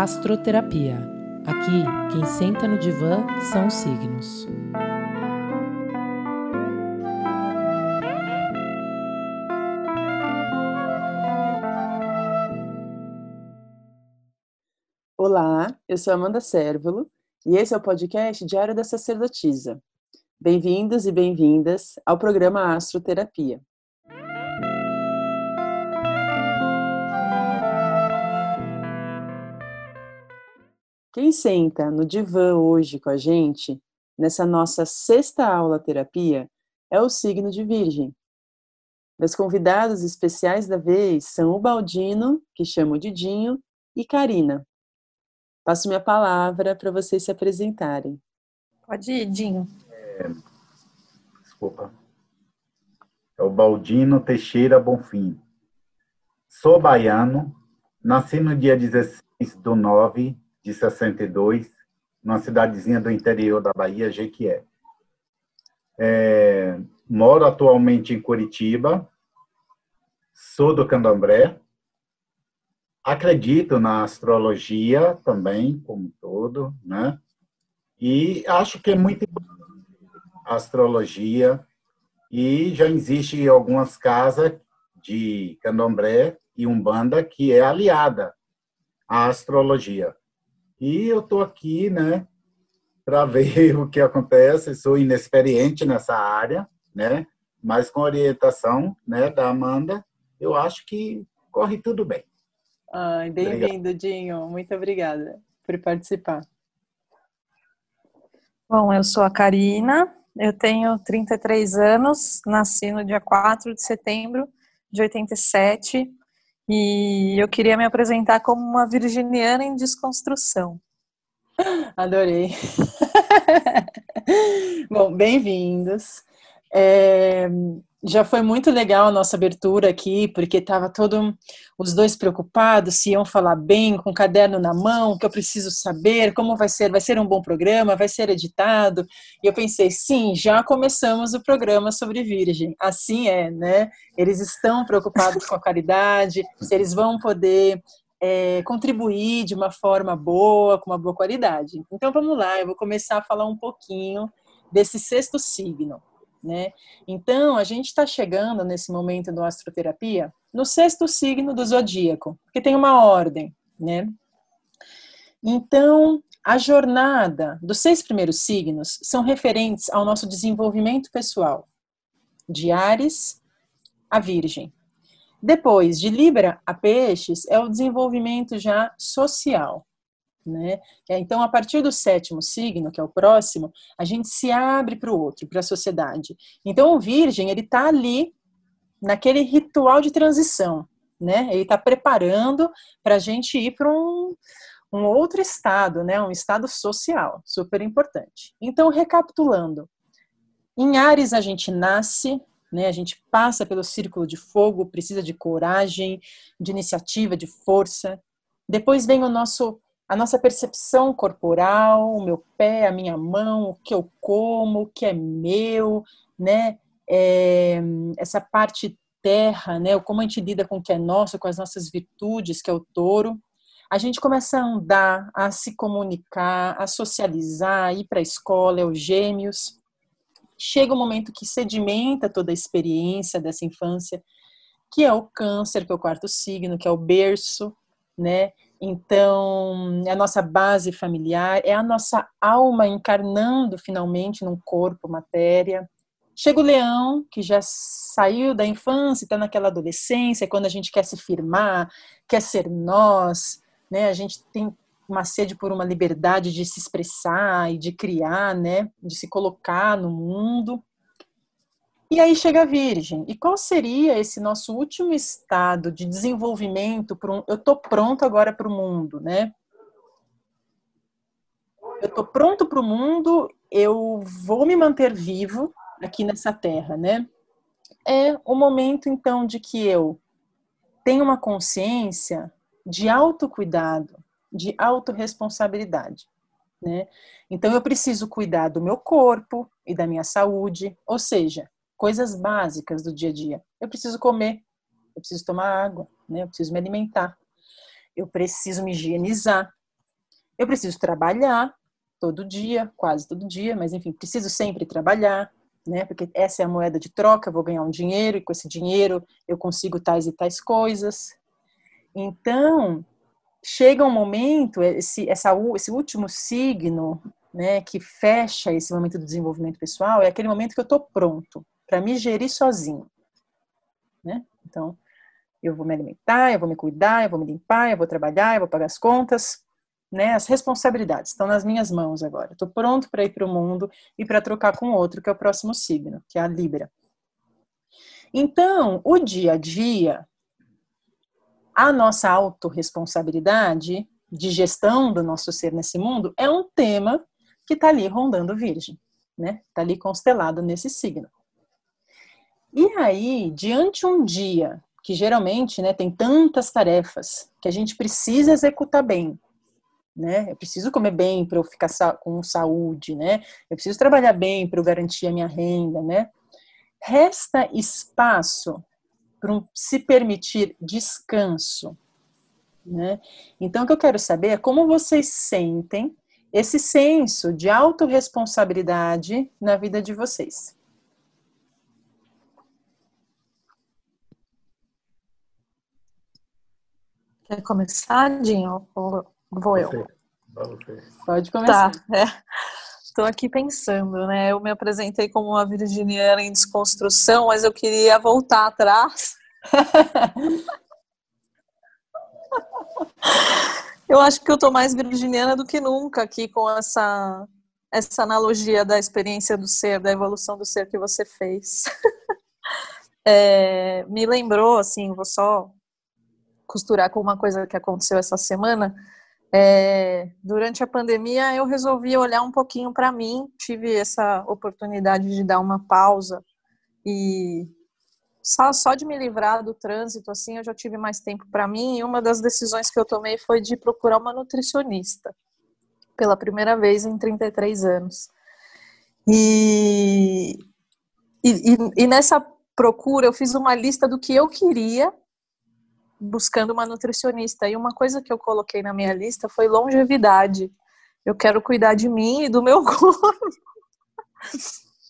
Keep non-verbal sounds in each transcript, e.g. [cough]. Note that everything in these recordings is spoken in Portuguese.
Astroterapia. Aqui, quem senta no divã são os signos. Olá, eu sou Amanda Sérvulo e esse é o podcast Diário da Sacerdotisa. Bem-vindos e bem-vindas ao programa Astroterapia. Quem senta no divã hoje com a gente, nessa nossa sexta aula terapia, é o signo de Virgem. Meus convidados especiais da vez são o Baldino, que chamo de Dinho, e Karina. Passo minha palavra para vocês se apresentarem. Pode ir, Dinho. É, desculpa. É o Baldino Teixeira Bonfim. Sou baiano, nasci no dia 16 do 9 de 62, numa cidadezinha do interior da Bahia, Jequié. É, moro atualmente em Curitiba, sou do Candomblé, acredito na astrologia também, como todo, né? E acho que é muito a astrologia e já existe algumas casas de Candomblé e Umbanda que é aliada à astrologia. E eu estou aqui, né, para ver [laughs] o que acontece. Sou inexperiente nessa área, né, mas com orientação, né, da Amanda, eu acho que corre tudo bem. Ai, bem-vindo, Dinho. Muito obrigada por participar. Bom, eu sou a Karina, eu tenho 33 anos, nasci no dia 4 de setembro de 87 e eu queria me apresentar como uma virginiana em desconstrução. [laughs] Adorei. [laughs] Bom, bem-vindos. É, já foi muito legal a nossa abertura aqui, porque estava todo os dois preocupados se iam falar bem, com o caderno na mão, que eu preciso saber como vai ser, vai ser um bom programa, vai ser editado. E eu pensei, sim, já começamos o programa sobre Virgem. Assim é, né? Eles estão preocupados com a caridade, se eles vão poder é, contribuir de uma forma boa, com uma boa qualidade. Então vamos lá, eu vou começar a falar um pouquinho desse sexto signo. Né? Então, a gente está chegando nesse momento do astroterapia no sexto signo do zodíaco, que tem uma ordem, né? Então, a jornada dos seis primeiros signos são referentes ao nosso desenvolvimento pessoal, de Ares a Virgem. Depois, de Libra a Peixes, é o desenvolvimento já social, né? É, então, a partir do sétimo signo, que é o próximo, a gente se abre para o outro, para a sociedade. Então, o Virgem, ele está ali naquele ritual de transição, né? Ele está preparando para a gente ir para um, um outro estado, né? Um estado social, super importante. Então, recapitulando, em Ares a gente nasce, né? A gente passa pelo círculo de fogo, precisa de coragem, de iniciativa, de força. Depois vem o nosso a nossa percepção corporal, o meu pé, a minha mão, o que eu como, o que é meu, né? É, essa parte terra, né? Como a gente lida com o que é nosso, com as nossas virtudes, que é o touro. A gente começa a andar, a se comunicar, a socializar, a ir para a escola, é os gêmeos. Chega um momento que sedimenta toda a experiência dessa infância, que é o câncer, que é o quarto signo, que é o berço, né? Então, é a nossa base familiar, é a nossa alma encarnando finalmente num corpo, matéria. Chega o leão, que já saiu da infância, está naquela adolescência, quando a gente quer se firmar, quer ser nós, né? A gente tem uma sede por uma liberdade de se expressar e de criar, né? De se colocar no mundo. E aí chega a Virgem. E qual seria esse nosso último estado de desenvolvimento para um, eu estou pronto agora para o mundo, né? Eu estou pronto para o mundo, eu vou me manter vivo aqui nessa terra, né? É o momento então de que eu tenho uma consciência de autocuidado, de autorresponsabilidade. Né? Então eu preciso cuidar do meu corpo e da minha saúde, ou seja, coisas básicas do dia a dia. Eu preciso comer, eu preciso tomar água, né? eu preciso me alimentar, eu preciso me higienizar, Eu preciso trabalhar todo dia, quase todo dia, mas enfim, preciso sempre trabalhar, né? Porque essa é a moeda de troca, eu vou ganhar um dinheiro e com esse dinheiro eu consigo tais e tais coisas. Então, chega um momento, esse, essa, esse último signo, né, que fecha esse momento do desenvolvimento pessoal, é aquele momento que eu estou pronto para me gerir sozinho, né? Então, eu vou me alimentar, eu vou me cuidar, eu vou me limpar, eu vou trabalhar, eu vou pagar as contas, né? As responsabilidades estão nas minhas mãos agora. Estou pronto para ir para o mundo e para trocar com outro, que é o próximo signo, que é a Libra. Então, o dia a dia, a nossa autorresponsabilidade de gestão do nosso ser nesse mundo é um tema que está ali rondando Virgem, né? Está ali constelado nesse signo. E aí, diante um dia que geralmente né, tem tantas tarefas que a gente precisa executar bem, né? Eu preciso comer bem para eu ficar com saúde, né? Eu preciso trabalhar bem para eu garantir a minha renda, né? Resta espaço para um, se permitir descanso, né? Então, o que eu quero saber é como vocês sentem esse senso de autorresponsabilidade na vida de vocês. Quer começar, Dinho? Ou vou eu? Pode começar. Tá, é. Estou aqui pensando, né? Eu me apresentei como uma virginiana em desconstrução, mas eu queria voltar atrás. [laughs] eu acho que eu estou mais virginiana do que nunca aqui com essa essa analogia da experiência do ser, da evolução do ser que você fez. [laughs] é, me lembrou, assim, vou só costurar com uma coisa que aconteceu essa semana. É, durante a pandemia, eu resolvi olhar um pouquinho para mim, tive essa oportunidade de dar uma pausa e só, só de me livrar do trânsito, assim, eu já tive mais tempo para mim. E uma das decisões que eu tomei foi de procurar uma nutricionista, pela primeira vez em 33 anos. E, e, e nessa procura, eu fiz uma lista do que eu queria buscando uma nutricionista. E uma coisa que eu coloquei na minha lista foi longevidade. Eu quero cuidar de mim e do meu [laughs] corpo.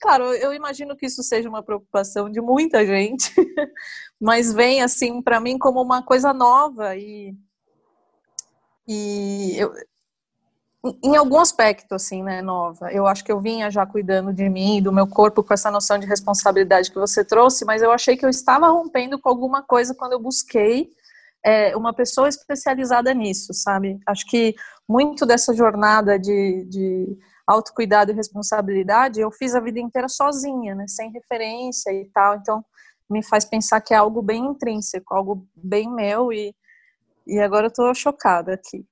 Claro, eu imagino que isso seja uma preocupação de muita gente, [laughs] mas vem assim para mim como uma coisa nova e e eu, em algum aspecto assim, né, nova. Eu acho que eu vinha já cuidando de mim, do meu corpo com essa noção de responsabilidade que você trouxe, mas eu achei que eu estava rompendo com alguma coisa quando eu busquei é, uma pessoa especializada nisso, sabe? Acho que muito dessa jornada de, de autocuidado e responsabilidade eu fiz a vida inteira sozinha, né? Sem referência e tal. Então, me faz pensar que é algo bem intrínseco, algo bem meu e, e agora eu tô chocada aqui.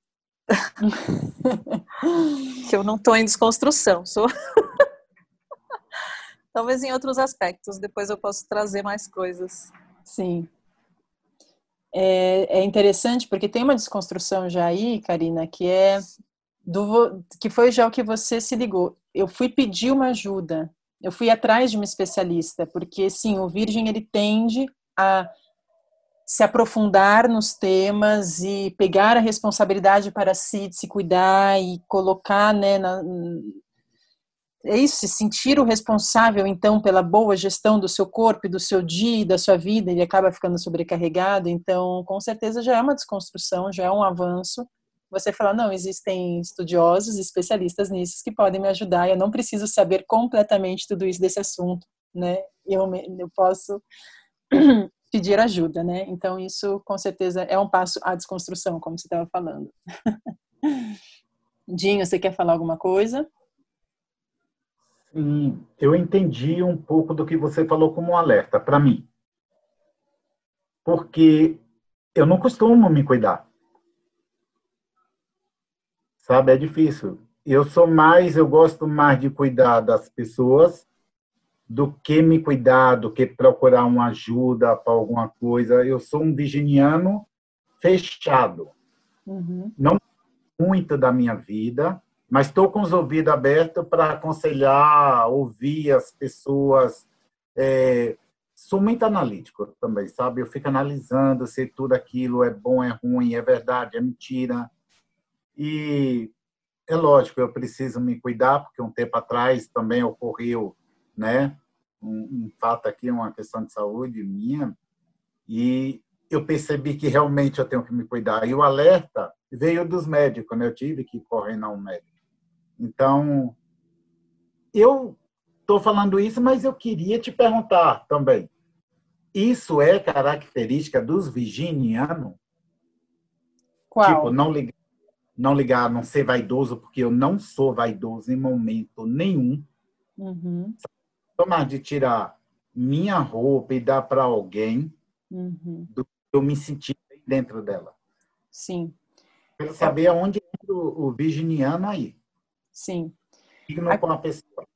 [laughs] que eu não tô em desconstrução, sou [laughs] Talvez em outros aspectos, depois eu posso trazer mais coisas. Sim é, é interessante porque tem uma desconstrução já aí, Karina, que é do que foi já o que você se ligou. Eu fui pedir uma ajuda, eu fui atrás de uma especialista, porque sim, o Virgem ele tende a se aprofundar nos temas e pegar a responsabilidade para si, de se cuidar e colocar né, na, é isso, se sentir o responsável, então, pela boa gestão do seu corpo do seu dia e da sua vida, ele acaba ficando sobrecarregado. Então, com certeza já é uma desconstrução, já é um avanço. Você falar, não, existem estudiosos, especialistas nisso que podem me ajudar, eu não preciso saber completamente tudo isso desse assunto, né? Eu, eu posso [clears throat] pedir ajuda, né? Então, isso com certeza é um passo à desconstrução, como você estava falando. [laughs] Dinho, você quer falar alguma coisa? Sim, eu entendi um pouco do que você falou como um alerta para mim. Porque eu não costumo me cuidar. Sabe, é difícil. Eu sou mais, eu gosto mais de cuidar das pessoas do que me cuidar, do que procurar uma ajuda para alguma coisa. Eu sou um virginiano fechado. Uhum. Não muito da minha vida, mas estou com os ouvidos abertos para aconselhar, ouvir as pessoas. É, sou muito analítico também, sabe? Eu fico analisando se tudo aquilo é bom, é ruim, é verdade, é mentira. E é lógico, eu preciso me cuidar, porque um tempo atrás também ocorreu, né, um, um fato aqui, uma questão de saúde minha, e eu percebi que realmente eu tenho que me cuidar. E o alerta veio dos médicos, né? Eu tive que correr um médico. Então, eu estou falando isso, mas eu queria te perguntar também. Isso é característica dos virginianos? Qual? Tipo, não ligar, não ligar, não ser vaidoso, porque eu não sou vaidoso em momento nenhum. Uhum. Tomar de tirar minha roupa e dar para alguém, Uhum. do que eu me sentir dentro dela. Sim, Quero saber aonde o, o virginiano aí. Sim. Signo A- com a pessoa.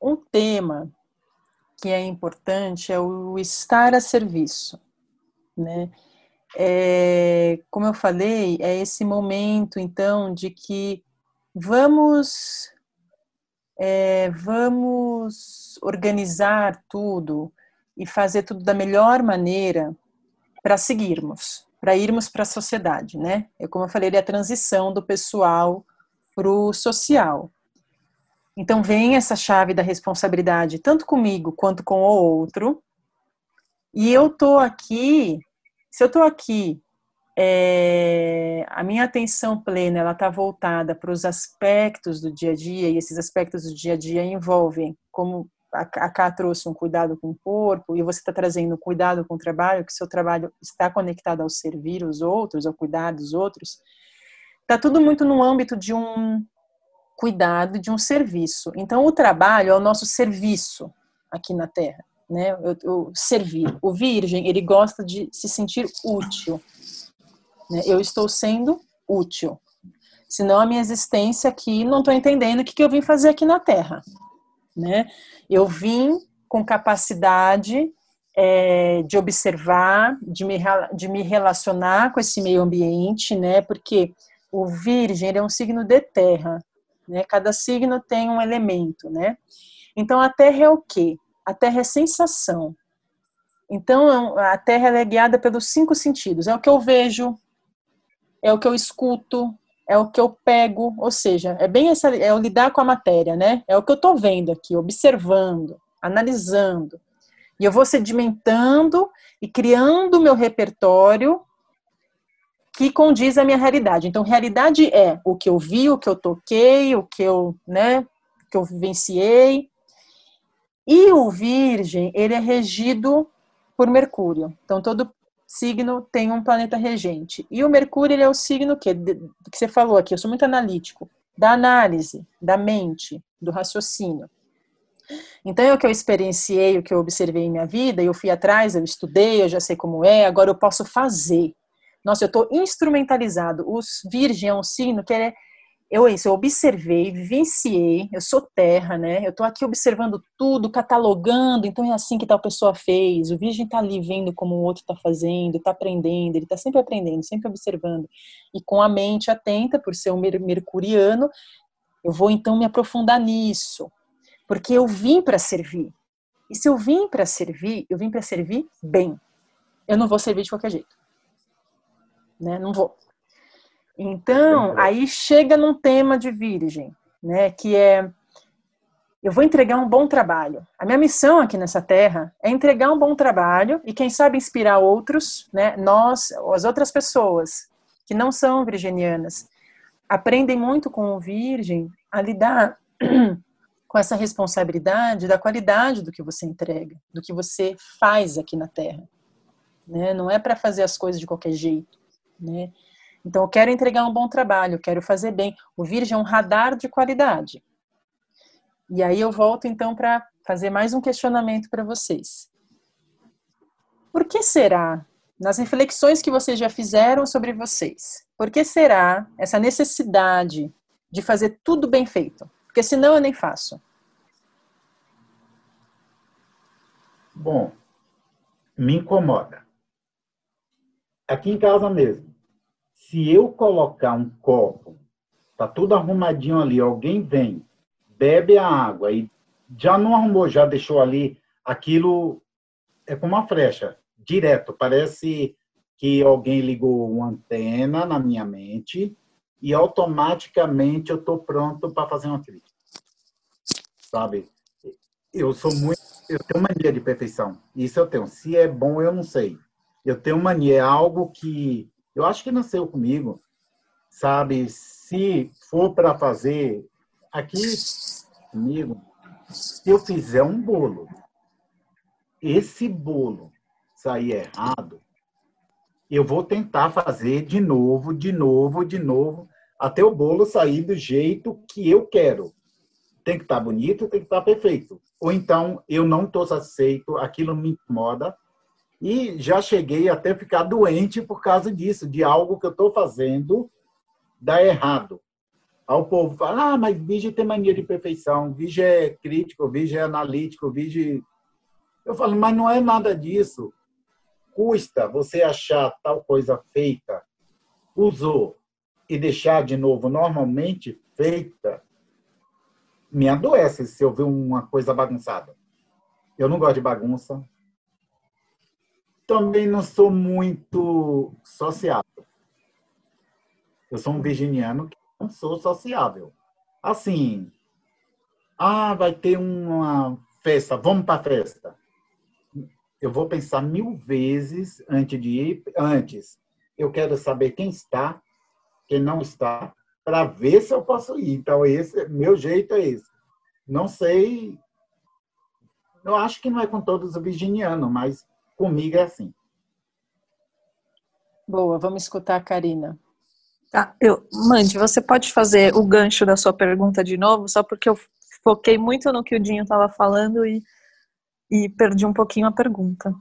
Um tema que é importante é o estar a serviço, né? É, como eu falei, é esse momento, então, de que vamos é, vamos organizar tudo e fazer tudo da melhor maneira para seguirmos, para irmos para a sociedade, né? É como eu falei, é a transição do pessoal para o social. Então vem essa chave da responsabilidade, tanto comigo quanto com o outro. E eu tô aqui, se eu tô aqui, é, a minha atenção plena ela está voltada para os aspectos do dia a dia e esses aspectos do dia a dia envolvem, como a Ká trouxe um cuidado com o corpo e você está trazendo cuidado com o trabalho, que seu trabalho está conectado ao servir os outros, ao cuidar dos outros. Está tudo muito no âmbito de um cuidado de um serviço. Então, o trabalho é o nosso serviço aqui na Terra, né? Eu servir. O virgem, ele gosta de se sentir útil. Né? Eu estou sendo útil. Senão a minha existência aqui, não estou entendendo o que, que eu vim fazer aqui na Terra, né? Eu vim com capacidade é, de observar, de me, de me relacionar com esse meio ambiente, né? Porque o virgem é um signo de terra, né? Cada signo tem um elemento, né? Então a Terra é o quê? A Terra é sensação. Então a Terra é guiada pelos cinco sentidos. É o que eu vejo, é o que eu escuto, é o que eu pego, ou seja, é bem essa, é o lidar com a matéria, né? É o que eu estou vendo aqui, observando, analisando. E eu vou sedimentando e criando o meu repertório que condiz à minha realidade. Então, realidade é o que eu vi, o que eu toquei, o que eu, né, que eu vivenciei. E o Virgem, ele é regido por Mercúrio. Então, todo signo tem um planeta regente. E o Mercúrio, ele é o signo que, que você falou aqui, eu sou muito analítico, da análise, da mente, do raciocínio. Então, é o que eu experienciei, o que eu observei em minha vida, eu fui atrás, eu estudei, eu já sei como é, agora eu posso fazer. Nossa, eu estou instrumentalizado. Os Virgem é um signo que é. Eu, isso, eu observei, vivenciei, eu sou terra, né? Eu estou aqui observando tudo, catalogando, então é assim que tal pessoa fez. O Virgem está ali vendo como o outro está fazendo, está aprendendo, ele está sempre aprendendo, sempre observando. E com a mente atenta, por ser um mercuriano, eu vou então me aprofundar nisso. Porque eu vim para servir. E se eu vim para servir, eu vim para servir bem. Eu não vou servir de qualquer jeito né? Não vou. Então, aí chega num tema de virgem, né? Que é eu vou entregar um bom trabalho. A minha missão aqui nessa terra é entregar um bom trabalho e quem sabe inspirar outros, né? Nós, as outras pessoas que não são virginianas, aprendem muito com o virgem a lidar [clears throat] com essa responsabilidade da qualidade do que você entrega, do que você faz aqui na terra. Né? Não é para fazer as coisas de qualquer jeito. Né? Então, eu quero entregar um bom trabalho, quero fazer bem. O Virgem é um radar de qualidade. E aí eu volto então para fazer mais um questionamento para vocês. Por que será, nas reflexões que vocês já fizeram sobre vocês, por que será essa necessidade de fazer tudo bem feito? Porque senão eu nem faço. Bom, me incomoda. Aqui em casa mesmo. Se eu colocar um copo, tá tudo arrumadinho ali, alguém vem, bebe a água e já não arrumou, já deixou ali, aquilo é como uma flecha, direto. Parece que alguém ligou uma antena na minha mente e automaticamente eu estou pronto para fazer uma crítica. Sabe? Eu sou muito. Eu tenho mania de perfeição. Isso eu tenho. Se é bom, eu não sei. Eu tenho mania. É algo que eu acho que nasceu comigo. Sabe? Se for para fazer aqui comigo, se eu fizer um bolo, esse bolo sair errado, eu vou tentar fazer de novo, de novo, de novo, até o bolo sair do jeito que eu quero. Tem que estar tá bonito, tem que estar tá perfeito. Ou então eu não estou satisfeito, aquilo me incomoda. E já cheguei até ficar doente por causa disso, de algo que eu estou fazendo dar errado. Ao povo fala, ah, mas Vige tem mania de perfeição, Vige é crítico, Vige é analítico, Vige. Eu falo, mas não é nada disso. Custa você achar tal coisa feita, usou, e deixar de novo normalmente feita, me adoece se eu ver uma coisa bagunçada. Eu não gosto de bagunça. Também não sou muito sociável. Eu sou um virginiano que não sou sociável. Assim, ah, vai ter uma festa, vamos para a festa. Eu vou pensar mil vezes antes de ir. Antes, eu quero saber quem está, quem não está, para ver se eu posso ir. Então, esse meu jeito é esse. Não sei. Eu acho que não é com todos os virginianos, mas comigo é assim. Boa, vamos escutar a Karina. Tá, eu, Mande, você pode fazer o gancho da sua pergunta de novo, só porque eu foquei muito no que o Dinho estava falando e, e perdi um pouquinho a pergunta.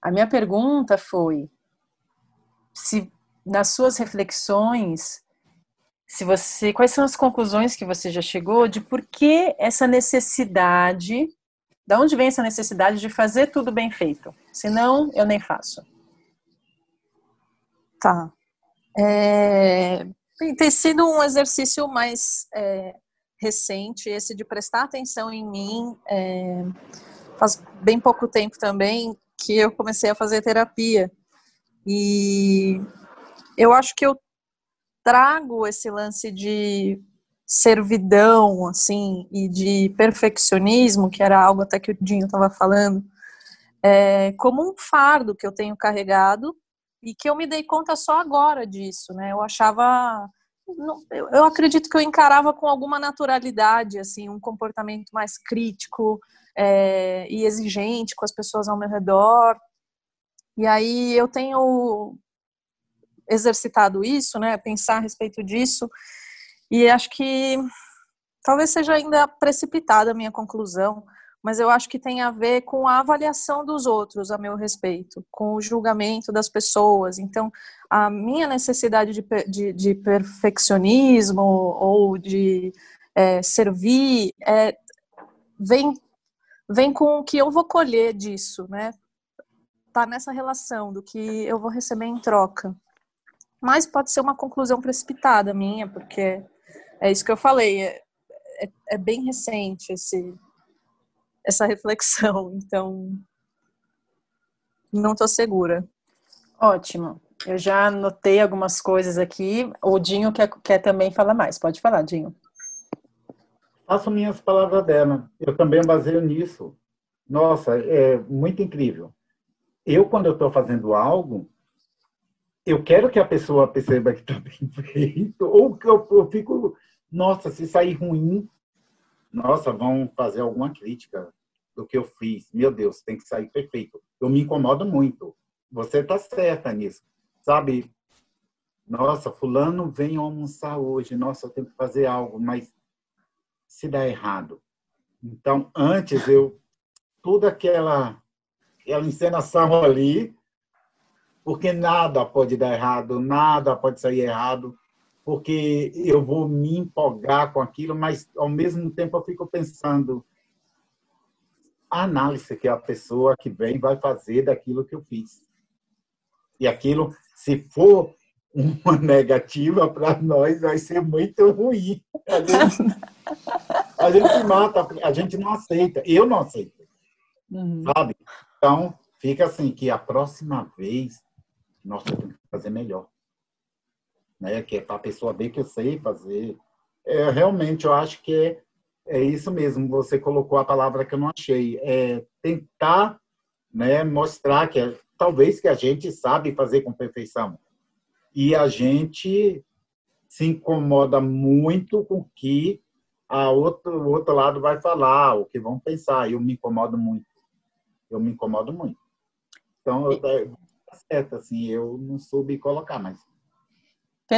A minha pergunta foi se nas suas reflexões, se você, quais são as conclusões que você já chegou de por que essa necessidade, da onde vem essa necessidade de fazer tudo bem feito? Senão, eu nem faço. Tá. É, tem sido um exercício mais é, recente, esse de prestar atenção em mim. É, faz bem pouco tempo também que eu comecei a fazer terapia. E eu acho que eu trago esse lance de servidão, assim, e de perfeccionismo, que era algo até que o Dinho estava falando, é, como um fardo que eu tenho carregado e que eu me dei conta só agora disso, né? Eu achava, eu acredito que eu encarava com alguma naturalidade, assim, um comportamento mais crítico é, e exigente com as pessoas ao meu redor. E aí eu tenho exercitado isso, né, pensar a respeito disso, e acho que talvez seja ainda precipitada a minha conclusão, mas eu acho que tem a ver com a avaliação dos outros a meu respeito, com o julgamento das pessoas. Então, a minha necessidade de, de, de perfeccionismo ou de é, servir é, vem, vem com o que eu vou colher disso, né? Tá nessa relação do que eu vou receber em troca. Mas pode ser uma conclusão precipitada minha, porque é isso que eu falei, é, é, é bem recente esse, essa reflexão, [laughs] então não estou segura. Ótimo. Eu já anotei algumas coisas aqui. O Dinho quer, quer também falar mais. Pode falar, Dinho. Faço minhas palavras dela. Eu também baseio nisso. Nossa, é muito incrível. Eu, quando eu estou fazendo algo, eu quero que a pessoa perceba que está bem [laughs] feito, ou que eu, eu, fico, nossa, se sair ruim, nossa, vão fazer alguma crítica do que eu fiz. Meu Deus, tem que sair perfeito. Eu me incomodo muito. Você está certa nisso, sabe? Nossa, fulano vem almoçar hoje. Nossa, eu tenho que fazer algo, mas se dá errado. Então, antes eu toda aquela aquela encenação ali, porque nada pode dar errado, nada pode sair errado, porque eu vou me empolgar com aquilo, mas ao mesmo tempo eu fico pensando a análise que a pessoa que vem vai fazer daquilo que eu fiz. E aquilo, se for uma [laughs] negativa para nós, vai ser muito ruim. A gente, a gente mata, a gente não aceita. Eu não aceito. Uhum. Sabe? Então, fica assim, que a próxima vez eu tenho que fazer melhor. Né? Que é para a pessoa ver que eu sei fazer. É, realmente, eu acho que é, é isso mesmo. Você colocou a palavra que eu não achei. É tentar, né? Mostrar que é, talvez que a gente sabe fazer com perfeição e a gente se incomoda muito com o que a outro, o outro lado vai falar, o que vão pensar. Eu me incomodo muito. Eu me incomodo muito. Então, eu, tá certo, assim, eu não soube colocar, mas.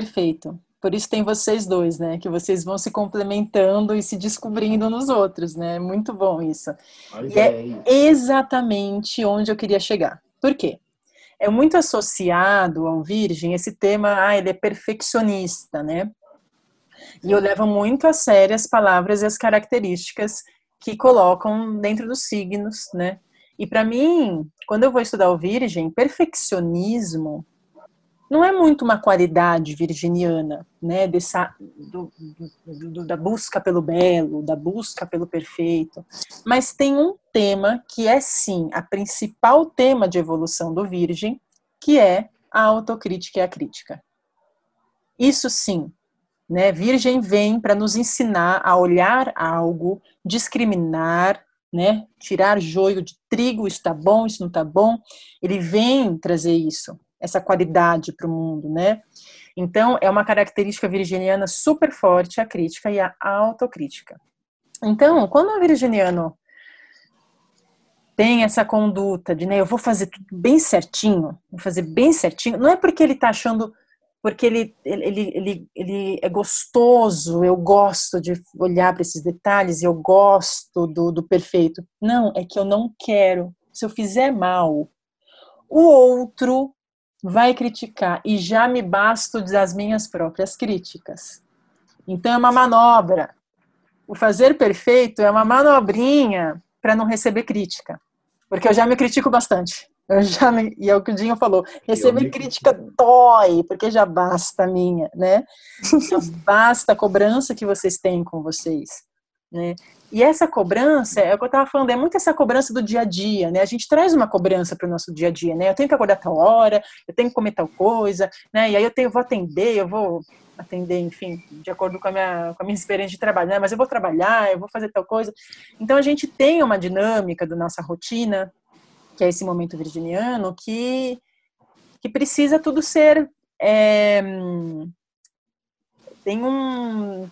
Perfeito. Por isso tem vocês dois, né? Que vocês vão se complementando e se descobrindo nos outros, né? Muito bom isso. Mas e é, é exatamente onde eu queria chegar. Por quê? é muito associado ao virgem esse tema, ah, ele é perfeccionista, né? E eu levo muito a sério as palavras e as características que colocam dentro dos signos, né? E para mim, quando eu vou estudar o virgem, perfeccionismo não é muito uma qualidade virginiana, né, dessa do, do, do, da busca pelo belo, da busca pelo perfeito, mas tem um tema que é sim a principal tema de evolução do virgem, que é a autocrítica e a crítica. Isso sim, né, virgem vem para nos ensinar a olhar algo, discriminar, né, tirar joio de trigo, isso está bom, isso não está bom. Ele vem trazer isso essa qualidade para o mundo, né? Então, é uma característica virginiana super forte a crítica e a autocrítica. Então, quando o virginiano tem essa conduta de, né, eu vou fazer tudo bem certinho, vou fazer bem certinho, não é porque ele está achando, porque ele, ele, ele, ele é gostoso, eu gosto de olhar para esses detalhes, eu gosto do, do perfeito. Não, é que eu não quero. Se eu fizer mal, o outro vai criticar e já me basto das minhas próprias críticas. Então é uma manobra. O fazer perfeito é uma manobrinha para não receber crítica, porque eu já me critico bastante. Eu já me, e é o que o Dinho falou, receber crítica dói, porque já basta a minha, né? [laughs] Basta a cobrança que vocês têm com vocês. Né? E essa cobrança, é o que eu estava falando, é muito essa cobrança do dia a dia, né? A gente traz uma cobrança para o nosso dia a dia, né? Eu tenho que acordar tal hora, eu tenho que comer tal coisa, né? E aí eu tenho, vou atender, eu vou atender, enfim, de acordo com a minha, com a minha experiência de trabalho, né? Mas eu vou trabalhar, eu vou fazer tal coisa. Então a gente tem uma dinâmica da nossa rotina, que é esse momento virginiano, que, que precisa tudo ser. É, tem um.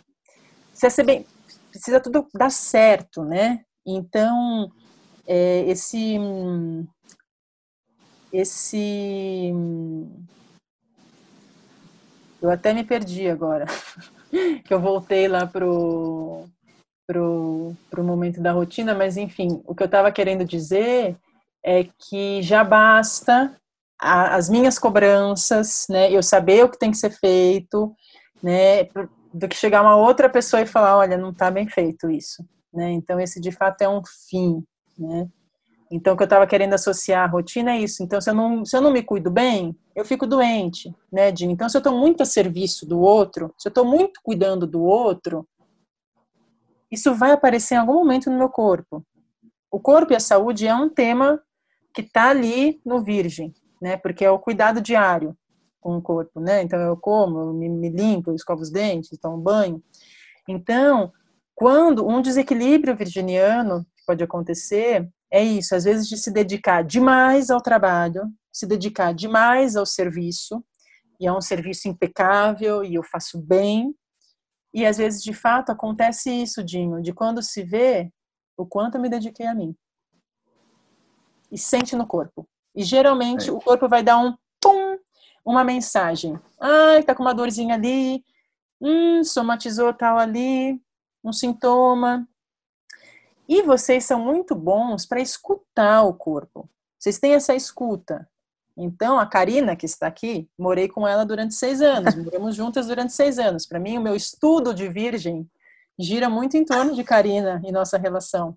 Precisa ser bem precisa tudo dar certo, né? Então, é, esse esse eu até me perdi agora [laughs] que eu voltei lá pro pro pro momento da rotina mas enfim o que eu estava querendo dizer é que já basta a, as minhas cobranças né eu saber o que tem que ser feito né do que chegar uma outra pessoa e falar, olha, não está bem feito isso, né? Então esse de fato é um fim, né? Então o que eu estava querendo associar à rotina é isso. Então se eu não se eu não me cuido bem, eu fico doente, né, Dini? Então se eu estou muito a serviço do outro, se eu estou muito cuidando do outro, isso vai aparecer em algum momento no meu corpo. O corpo e a saúde é um tema que está ali no Virgem, né? Porque é o cuidado diário com o corpo, né? Então eu como, eu me, me limpo, eu escovo os dentes, tomo banho. Então, quando um desequilíbrio virginiano que pode acontecer é isso, às vezes de se dedicar demais ao trabalho, se dedicar demais ao serviço, e é um serviço impecável e eu faço bem. E às vezes, de fato, acontece isso, Dinho, de quando se vê o quanto eu me dediquei a mim. E sente no corpo. E geralmente é. o corpo vai dar um uma mensagem. Ai, tá com uma dorzinha ali, hum, somatizou tal ali, um sintoma. E vocês são muito bons para escutar o corpo. Vocês têm essa escuta. Então, a Karina, que está aqui, morei com ela durante seis anos, [laughs] moramos juntas durante seis anos. Para mim, o meu estudo de virgem gira muito em torno de Karina e nossa relação.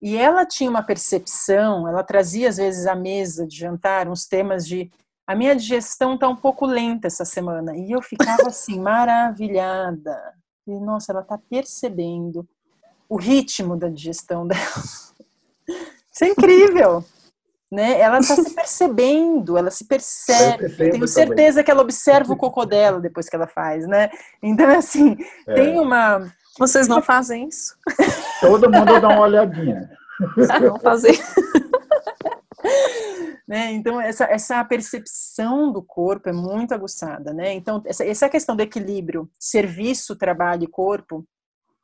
E ela tinha uma percepção, ela trazia às vezes à mesa de jantar uns temas de a minha digestão está um pouco lenta essa semana. E eu ficava [laughs] assim, maravilhada. E, nossa, ela está percebendo o ritmo da digestão [laughs] dela. Isso é incrível, né? Ela está se percebendo, ela se percebe. Eu tenho certeza também. que ela observa o cocô [laughs] dela depois que ela faz, né? Então, assim, é. tem uma. Vocês não fazem isso? Todo mundo dá uma olhadinha. Não fazer. Né? Então, essa, essa percepção do corpo é muito aguçada, né? Então, essa, essa questão do equilíbrio, serviço, trabalho e corpo,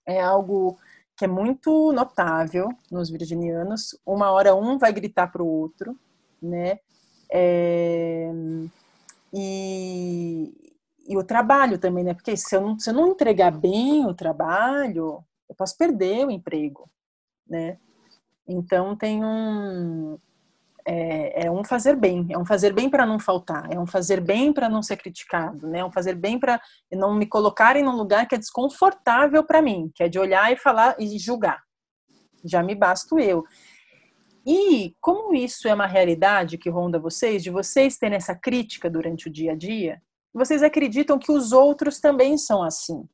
é algo que é muito notável nos virginianos. Uma hora um vai gritar para o outro, né? É, e, e o trabalho também, né? Porque se eu, não, se eu não entregar bem o trabalho, eu posso perder o emprego, né? Então tem um, é, é, um fazer bem, é um fazer bem para não faltar, é um fazer bem para não ser criticado, né? É um fazer bem para não me colocarem num lugar que é desconfortável para mim, que é de olhar e falar e julgar. Já me basto eu. E como isso é uma realidade que ronda vocês, de vocês terem essa crítica durante o dia a dia, vocês acreditam que os outros também são assim.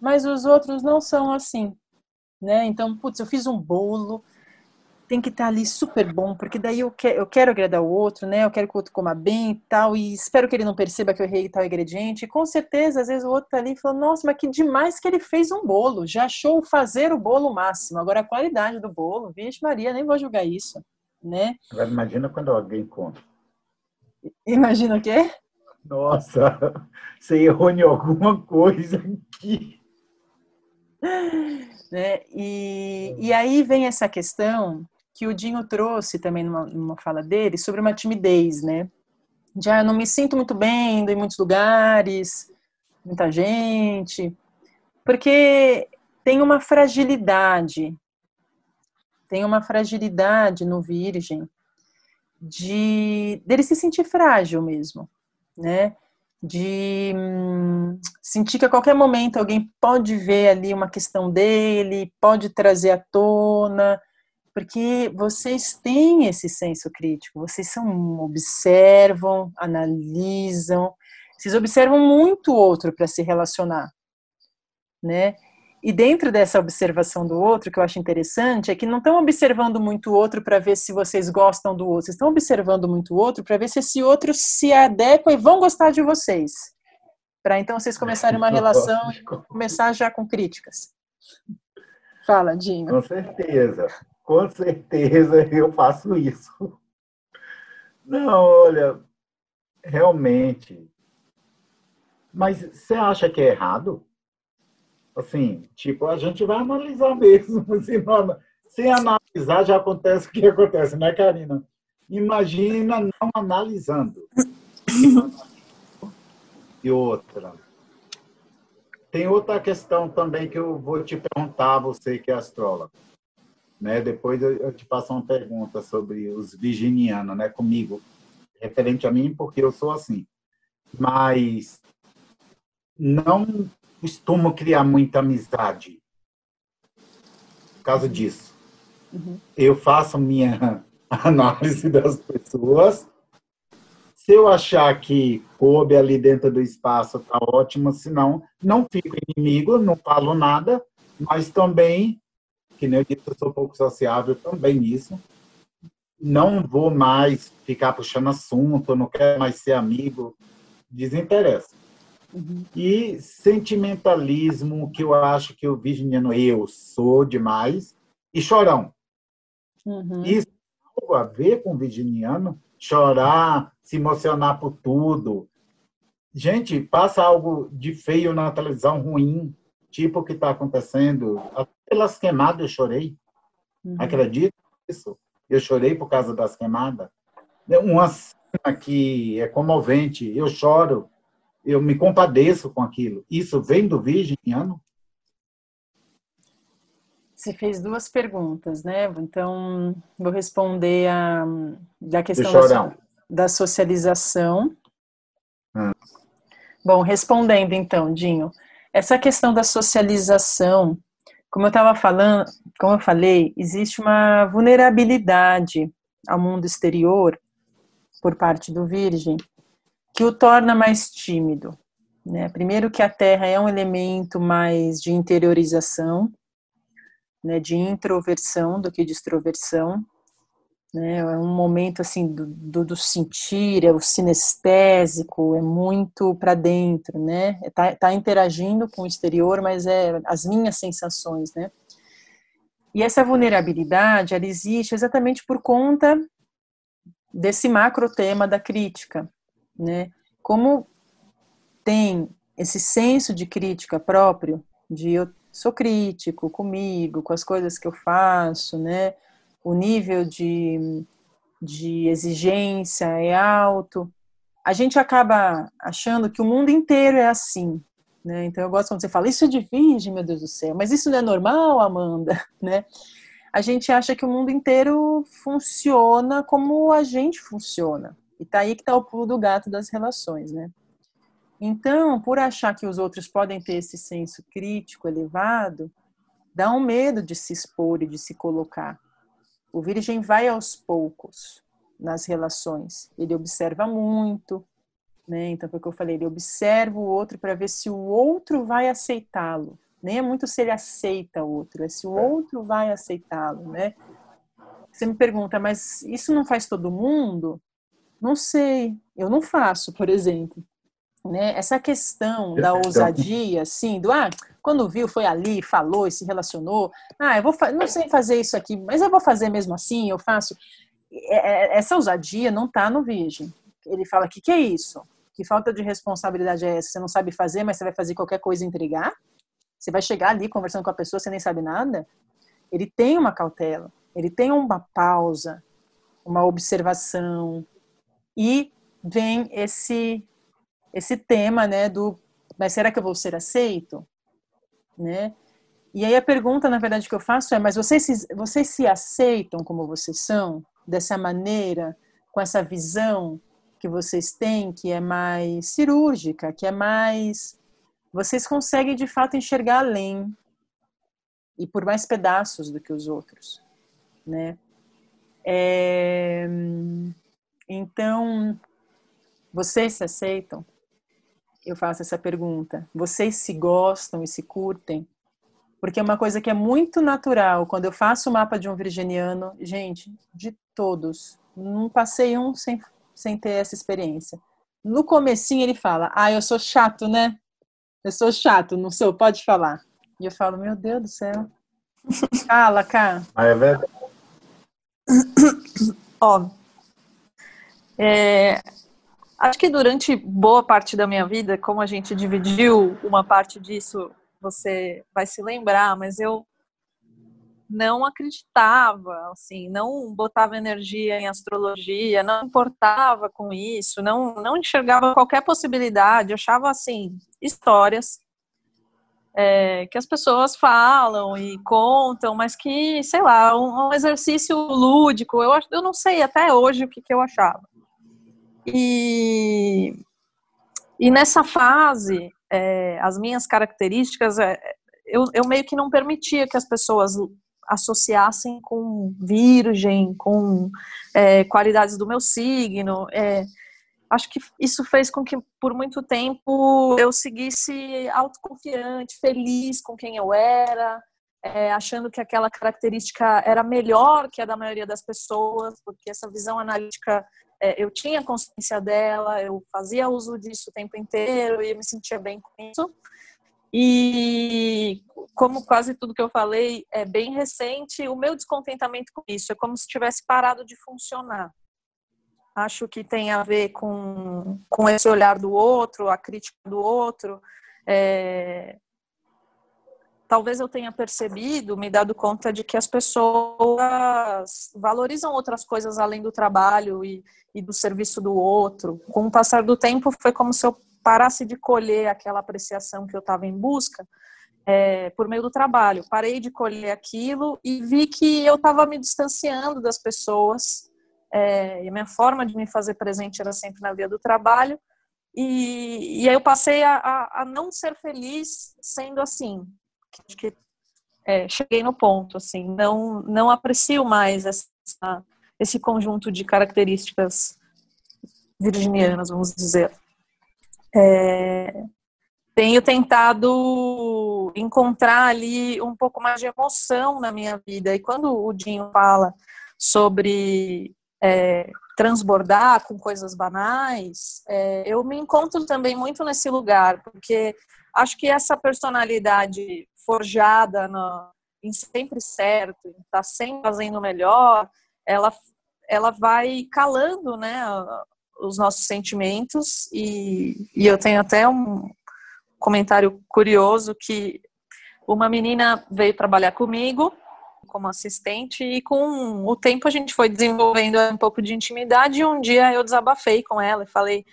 Mas os outros não são assim, né? Então, putz, eu fiz um bolo, tem que estar tá ali super bom, porque daí eu, que, eu quero agradar o outro, né? Eu quero que o outro coma bem e tal, e espero que ele não perceba que eu errei tal ingrediente. E com certeza, às vezes o outro tá ali e fala, nossa, mas que demais que ele fez um bolo, já achou fazer o bolo máximo. Agora a qualidade do bolo, vixe Maria, nem vou julgar isso, né? Agora imagina quando alguém conta. Imagina o quê? Nossa, [laughs] você errou em alguma coisa aqui. [laughs] Né? E, e aí vem essa questão que o Dinho trouxe também numa, numa fala dele sobre uma timidez, né? Já ah, não me sinto muito bem indo em muitos lugares, muita gente, porque tem uma fragilidade, tem uma fragilidade no virgem de dele se sentir frágil mesmo, né? De hum, sentir que a qualquer momento alguém pode ver ali uma questão dele, pode trazer à tona, porque vocês têm esse senso crítico, vocês são observam, analisam, vocês observam muito o outro para se relacionar, né? E dentro dessa observação do outro, que eu acho interessante, é que não estão observando muito o outro para ver se vocês gostam do outro, vocês estão observando muito o outro para ver se esse outro se adequa e vão gostar de vocês. Para então vocês começarem uma [laughs] relação e começar já com críticas. Fala, Dinho. Com certeza com certeza eu faço isso. Não, olha, realmente. Mas você acha que é errado? Assim, tipo, a gente vai analisar [laughs] mesmo. Assim, não, sem analisar já acontece o que acontece, né, Karina? Imagina não analisando. E outra. Tem outra questão também que eu vou te perguntar, você que é astrólogo né? Depois eu, te passo uma pergunta sobre os virginianos, né? Comigo, referente a mim, porque eu sou assim. Mas não costumo criar muita amizade por causa disso. Uhum. Eu faço minha [laughs] análise das pessoas. Se eu achar que coube ali dentro do espaço, tá ótimo. Se não, não fico inimigo, não falo nada, mas também que nem eu disse, eu sou pouco sociável também nisso. Não vou mais ficar puxando assunto, não quero mais ser amigo, desinteressa. Uhum. E sentimentalismo, que eu acho que o virginiano eu sou demais, e chorão. Uhum. Isso tem algo a ver com o virginiano? Chorar, se emocionar por tudo. Gente, passa algo de feio na televisão ruim, tipo o que está acontecendo. Pelas queimadas eu chorei. Uhum. Acredito nisso. Eu chorei por causa das queimadas. Uma cena que é comovente, eu choro, eu me compadeço com aquilo. Isso vem do virginiano? Você fez duas perguntas, né? Então, vou responder a da questão da, da, socialização. Hum. Bom, respondendo então, Dinho, essa questão da socialização, como eu estava falando, como eu falei, existe uma vulnerabilidade ao mundo exterior por parte do Virgem que o torna mais tímido. Né? Primeiro que a Terra é um elemento mais de interiorização, né, de introversão do que de extroversão. Né? É um momento assim do, do, do sentir, é o sinestésico, é muito para dentro, né? É tá, tá interagindo com o exterior, mas é as minhas sensações, né? E essa vulnerabilidade, ela existe exatamente por conta desse macro tema da crítica, né? Como tem esse senso de crítica próprio, de eu sou crítico comigo, com as coisas que eu faço, né? O nível de, de exigência é alto. A gente acaba achando que o mundo inteiro é assim, né? Então eu gosto quando você fala, isso é de virgem, meu Deus do céu, mas isso não é normal, Amanda, [laughs] né? A gente acha que o mundo inteiro funciona como a gente funciona. E tá aí que tá o pulo do gato das relações, né? Então, por achar que os outros podem ter esse senso crítico elevado, dá um medo de se expor e de se colocar. O virgem vai aos poucos nas relações. Ele observa muito, né? Então, foi o que eu falei, ele observa o outro para ver se o outro vai aceitá-lo. Nem é muito se ele aceita o outro, é se o outro vai aceitá-lo, né? Você me pergunta, mas isso não faz todo mundo? Não sei, eu não faço, por exemplo né? Essa questão da ousadia, assim, do ah, quando viu foi ali, falou e se relacionou. Ah, eu vou não sei fazer isso aqui, mas eu vou fazer mesmo assim, eu faço. É, é, essa ousadia não está no virgem. Ele fala que que é isso? Que falta de responsabilidade é essa? Você não sabe fazer, mas você vai fazer qualquer coisa e entregar? Você vai chegar ali conversando com a pessoa, você nem sabe nada? Ele tem uma cautela, ele tem uma pausa, uma observação e vem esse esse tema, né, do mas será que eu vou ser aceito? Né? E aí a pergunta, na verdade, que eu faço é, mas vocês se, vocês se aceitam como vocês são? Dessa maneira, com essa visão que vocês têm, que é mais cirúrgica, que é mais... Vocês conseguem, de fato, enxergar além e por mais pedaços do que os outros, né? É... Então, vocês se aceitam? Eu faço essa pergunta. Vocês se gostam e se curtem? Porque é uma coisa que é muito natural. Quando eu faço o mapa de um virginiano, gente, de todos, não passei um sem, sem ter essa experiência. No comecinho ele fala, ah, eu sou chato, né? Eu sou chato, não sou, pode falar. E eu falo, meu Deus do céu. Fala, cá. Ah, é verdade. Ó, é, Acho que durante boa parte da minha vida, como a gente dividiu uma parte disso, você vai se lembrar, mas eu não acreditava, assim, não botava energia em astrologia, não importava com isso, não, não enxergava qualquer possibilidade, achava, assim, histórias é, que as pessoas falam e contam, mas que, sei lá, um, um exercício lúdico, eu, eu não sei até hoje o que, que eu achava. E, e nessa fase, é, as minhas características, é, eu, eu meio que não permitia que as pessoas associassem com virgem, com é, qualidades do meu signo. É, acho que isso fez com que por muito tempo eu seguisse autoconfiante, feliz com quem eu era, é, achando que aquela característica era melhor que a da maioria das pessoas, porque essa visão analítica é, eu tinha consciência dela, eu fazia uso disso o tempo inteiro e me sentia bem com isso. E como quase tudo que eu falei é bem recente, o meu descontentamento com isso é como se tivesse parado de funcionar. Acho que tem a ver com, com esse olhar do outro, a crítica do outro. É, talvez eu tenha percebido, me dado conta de que as pessoas valorizam outras coisas além do trabalho e, e do serviço do outro. Com o passar do tempo, foi como se eu parasse de colher aquela apreciação que eu estava em busca é, por meio do trabalho. Parei de colher aquilo e vi que eu estava me distanciando das pessoas. É, e a minha forma de me fazer presente era sempre na via do trabalho. E, e aí eu passei a, a, a não ser feliz sendo assim acho que é, cheguei no ponto, assim, não, não aprecio mais essa, esse conjunto de características virginianas, vamos dizer. É, tenho tentado encontrar ali um pouco mais de emoção na minha vida, e quando o Dinho fala sobre é, transbordar com coisas banais, é, eu me encontro também muito nesse lugar, porque acho que essa personalidade forjada no, em sempre certo, em estar tá sempre fazendo melhor, ela, ela vai calando né, os nossos sentimentos e, e eu tenho até um comentário curioso que uma menina veio trabalhar comigo como assistente e com o tempo a gente foi desenvolvendo um pouco de intimidade e um dia eu desabafei com ela e falei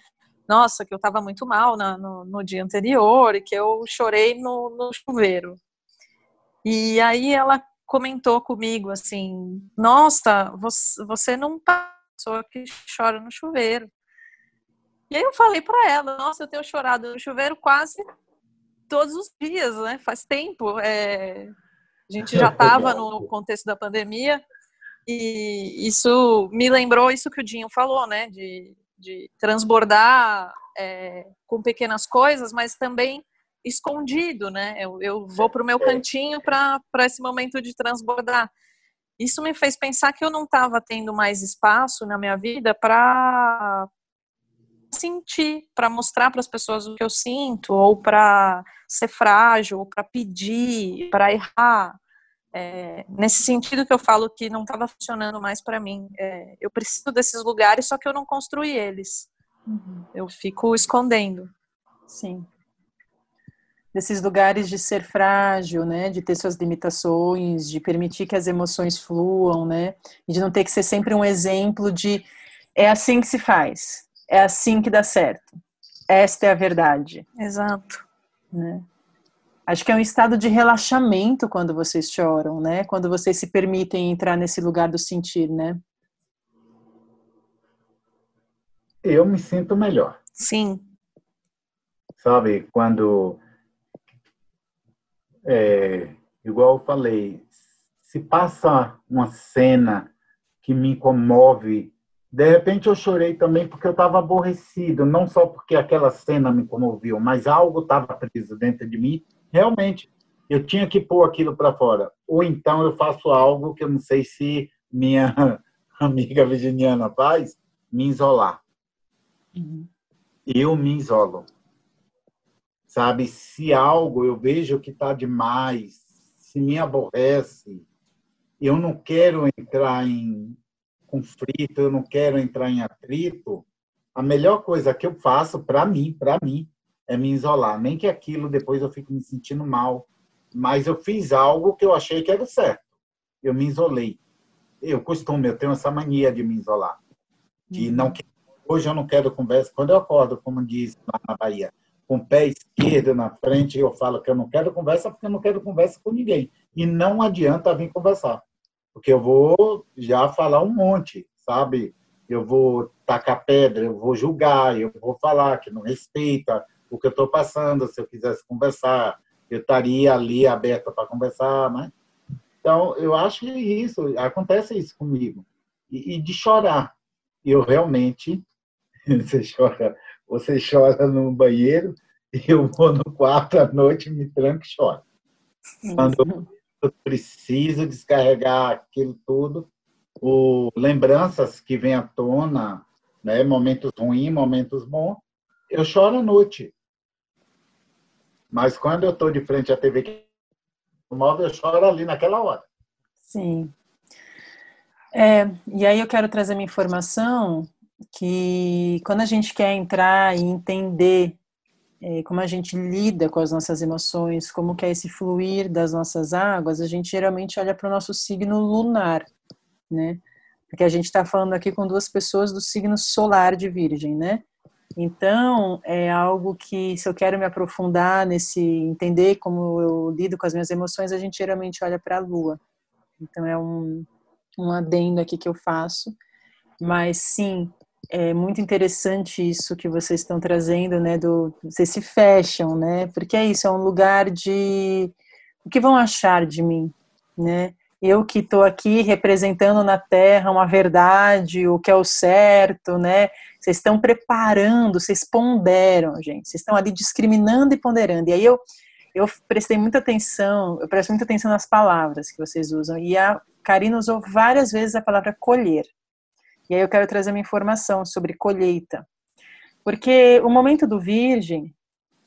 nossa, que eu estava muito mal na, no, no, dia anterior e que eu chorei no, no chuveiro. E aí ela comentou comigo assim, nossa, você, não tá pessoa que chora no chuveiro. E aí eu falei para ela, nossa, eu tenho chorado no chuveiro quase todos os dias, né? Faz tempo. É, a gente já estava no contexto da pandemia e isso me lembrou isso que o Dinho falou, né? De, de transbordar é, com pequenas coisas, mas também escondido, né? Eu, eu vou para o meu cantinho para esse momento de transbordar. Isso me fez pensar que eu não estava tendo mais espaço na minha vida para sentir, para mostrar para as pessoas o que eu sinto, ou para ser frágil, ou para pedir, para errar. É, nesse sentido que eu falo que não estava funcionando mais para mim. É, eu preciso desses lugares, só que eu não construí eles. Uhum. Eu fico escondendo. Sim. Desses lugares de ser frágil, né, de ter suas limitações, de permitir que as emoções fluam, né, e de não ter que ser sempre um exemplo de é assim que se faz, é assim que dá certo. Esta é a verdade. Exato. Né? Acho que é um estado de relaxamento quando vocês choram, né? Quando vocês se permitem entrar nesse lugar do sentir, né? Eu me sinto melhor. Sim. Sabe, quando. É, igual eu falei, se passa uma cena que me comove de repente eu chorei também porque eu estava aborrecido, não só porque aquela cena me comoveu, mas algo estava preso dentro de mim. Realmente, eu tinha que pôr aquilo para fora. Ou então eu faço algo que eu não sei se minha [laughs] amiga virginiana faz, me isolar. Uhum. Eu me isolo. Sabe, se algo eu vejo que está demais, se me aborrece, eu não quero entrar em conflito, eu não quero entrar em atrito, a melhor coisa que eu faço para mim, para mim, é me isolar. Nem que aquilo depois eu fique me sentindo mal, mas eu fiz algo que eu achei que era certo. Eu me isolei. Eu costumo, eu tenho essa mania de me isolar. De uhum. não hoje eu não quero conversa. Quando eu acordo, como diz lá na Bahia, com o pé esquerdo na frente, eu falo que eu não quero conversa porque eu não quero conversa com ninguém. E não adianta vir conversar porque eu vou já falar um monte, sabe? Eu vou tacar pedra, eu vou julgar, eu vou falar que não respeita o que eu estou passando. Se eu quisesse conversar, eu estaria ali aberta para conversar, né? Então, eu acho que isso, acontece isso comigo. E, e de chorar. Eu realmente, [laughs] você chora, você chora no banheiro, e eu vou no quarto à noite, me tranco e choro. Quando eu preciso descarregar aquilo tudo, o lembranças que vêm à tona, né, momentos ruins, momentos bons, eu choro à noite. Mas quando eu estou de frente à TV móvel, eu choro ali naquela hora. Sim. É, e aí eu quero trazer uma informação que quando a gente quer entrar e entender é, como a gente lida com as nossas emoções, como que é esse fluir das nossas águas, a gente geralmente olha para o nosso signo lunar, né? Porque a gente está falando aqui com duas pessoas do signo solar de Virgem, né? Então, é algo que, se eu quero me aprofundar nesse, entender como eu lido com as minhas emoções, a gente geralmente olha para a lua. Então, é um, um adendo aqui que eu faço. Mas, sim, é muito interessante isso que vocês estão trazendo, né? Do vocês se fecham, né? Porque é isso, é um lugar de o que vão achar de mim, né? Eu que estou aqui representando na Terra uma verdade, o que é o certo, né? Vocês estão preparando, vocês ponderam, gente. Vocês estão ali discriminando e ponderando. E aí eu eu prestei muita atenção, eu presto muita atenção nas palavras que vocês usam. E a Karina usou várias vezes a palavra colher. E aí eu quero trazer uma informação sobre colheita. Porque o momento do Virgem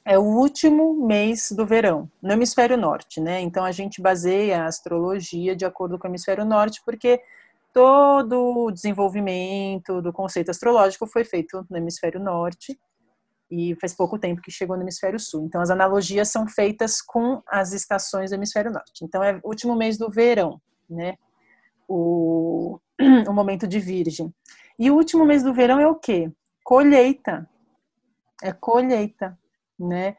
é o último mês do verão, no hemisfério norte, né? Então a gente baseia a astrologia de acordo com o hemisfério norte, porque todo o desenvolvimento do conceito astrológico foi feito no hemisfério norte e faz pouco tempo que chegou no hemisfério sul. Então as analogias são feitas com as estações do hemisfério norte. Então é o último mês do verão, né? O, [clears throat] o momento de virgem. E o último mês do verão é o quê? Colheita. É colheita, né?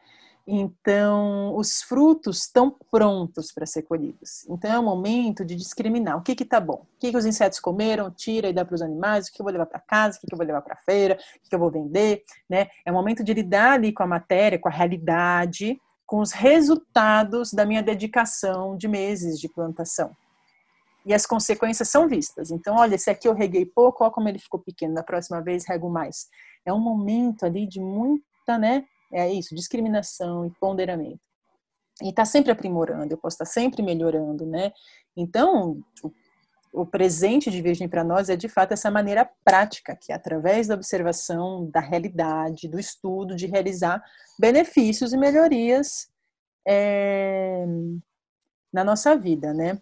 Então, os frutos estão prontos para ser colhidos. Então, é o momento de discriminar o que que tá bom. O que, que os insetos comeram, tira e dá para os animais, o que eu vou levar para casa, o que, que eu vou levar para a feira, o que, que eu vou vender, né? É o momento de lidar ali com a matéria, com a realidade, com os resultados da minha dedicação de meses de plantação. E as consequências são vistas. Então, olha, esse aqui eu reguei pouco, olha como ele ficou pequeno, da próxima vez rego mais. É um momento ali de muita, né, é isso, discriminação e ponderamento. E está sempre aprimorando, eu posso estar tá sempre melhorando, né? Então, o, o presente de Virgem para nós é de fato essa maneira prática, que é através da observação da realidade, do estudo, de realizar benefícios e melhorias é, na nossa vida, né?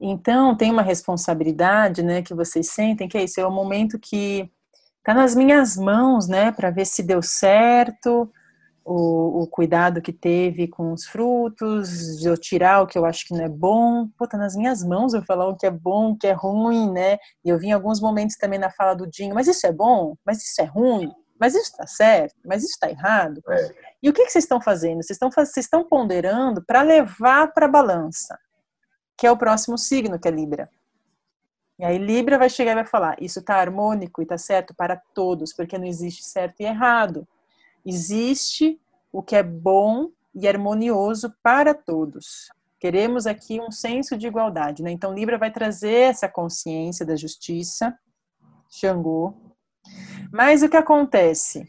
Então, tem uma responsabilidade, né, que vocês sentem, que é isso, é o momento que Tá nas minhas mãos, né, para ver se deu certo, o, o, cuidado que teve com os frutos, de eu tirar o que eu acho que não é bom. Pô, tá nas minhas mãos eu falar o que é bom, o que é ruim, né? E eu vi em alguns momentos também na fala do Dinho, mas isso é bom? Mas isso é ruim? Mas isso está certo? Mas isso está errado? É. E o que, que vocês estão fazendo? Vocês estão, vocês estão ponderando para levar para a balança, que é o próximo signo, que é Libra. E aí Libra vai chegar e vai falar: isso está harmônico e está certo para todos, porque não existe certo e errado. Existe o que é bom e harmonioso para todos. Queremos aqui um senso de igualdade, né? Então Libra vai trazer essa consciência da justiça, Xangô. Mas o que acontece?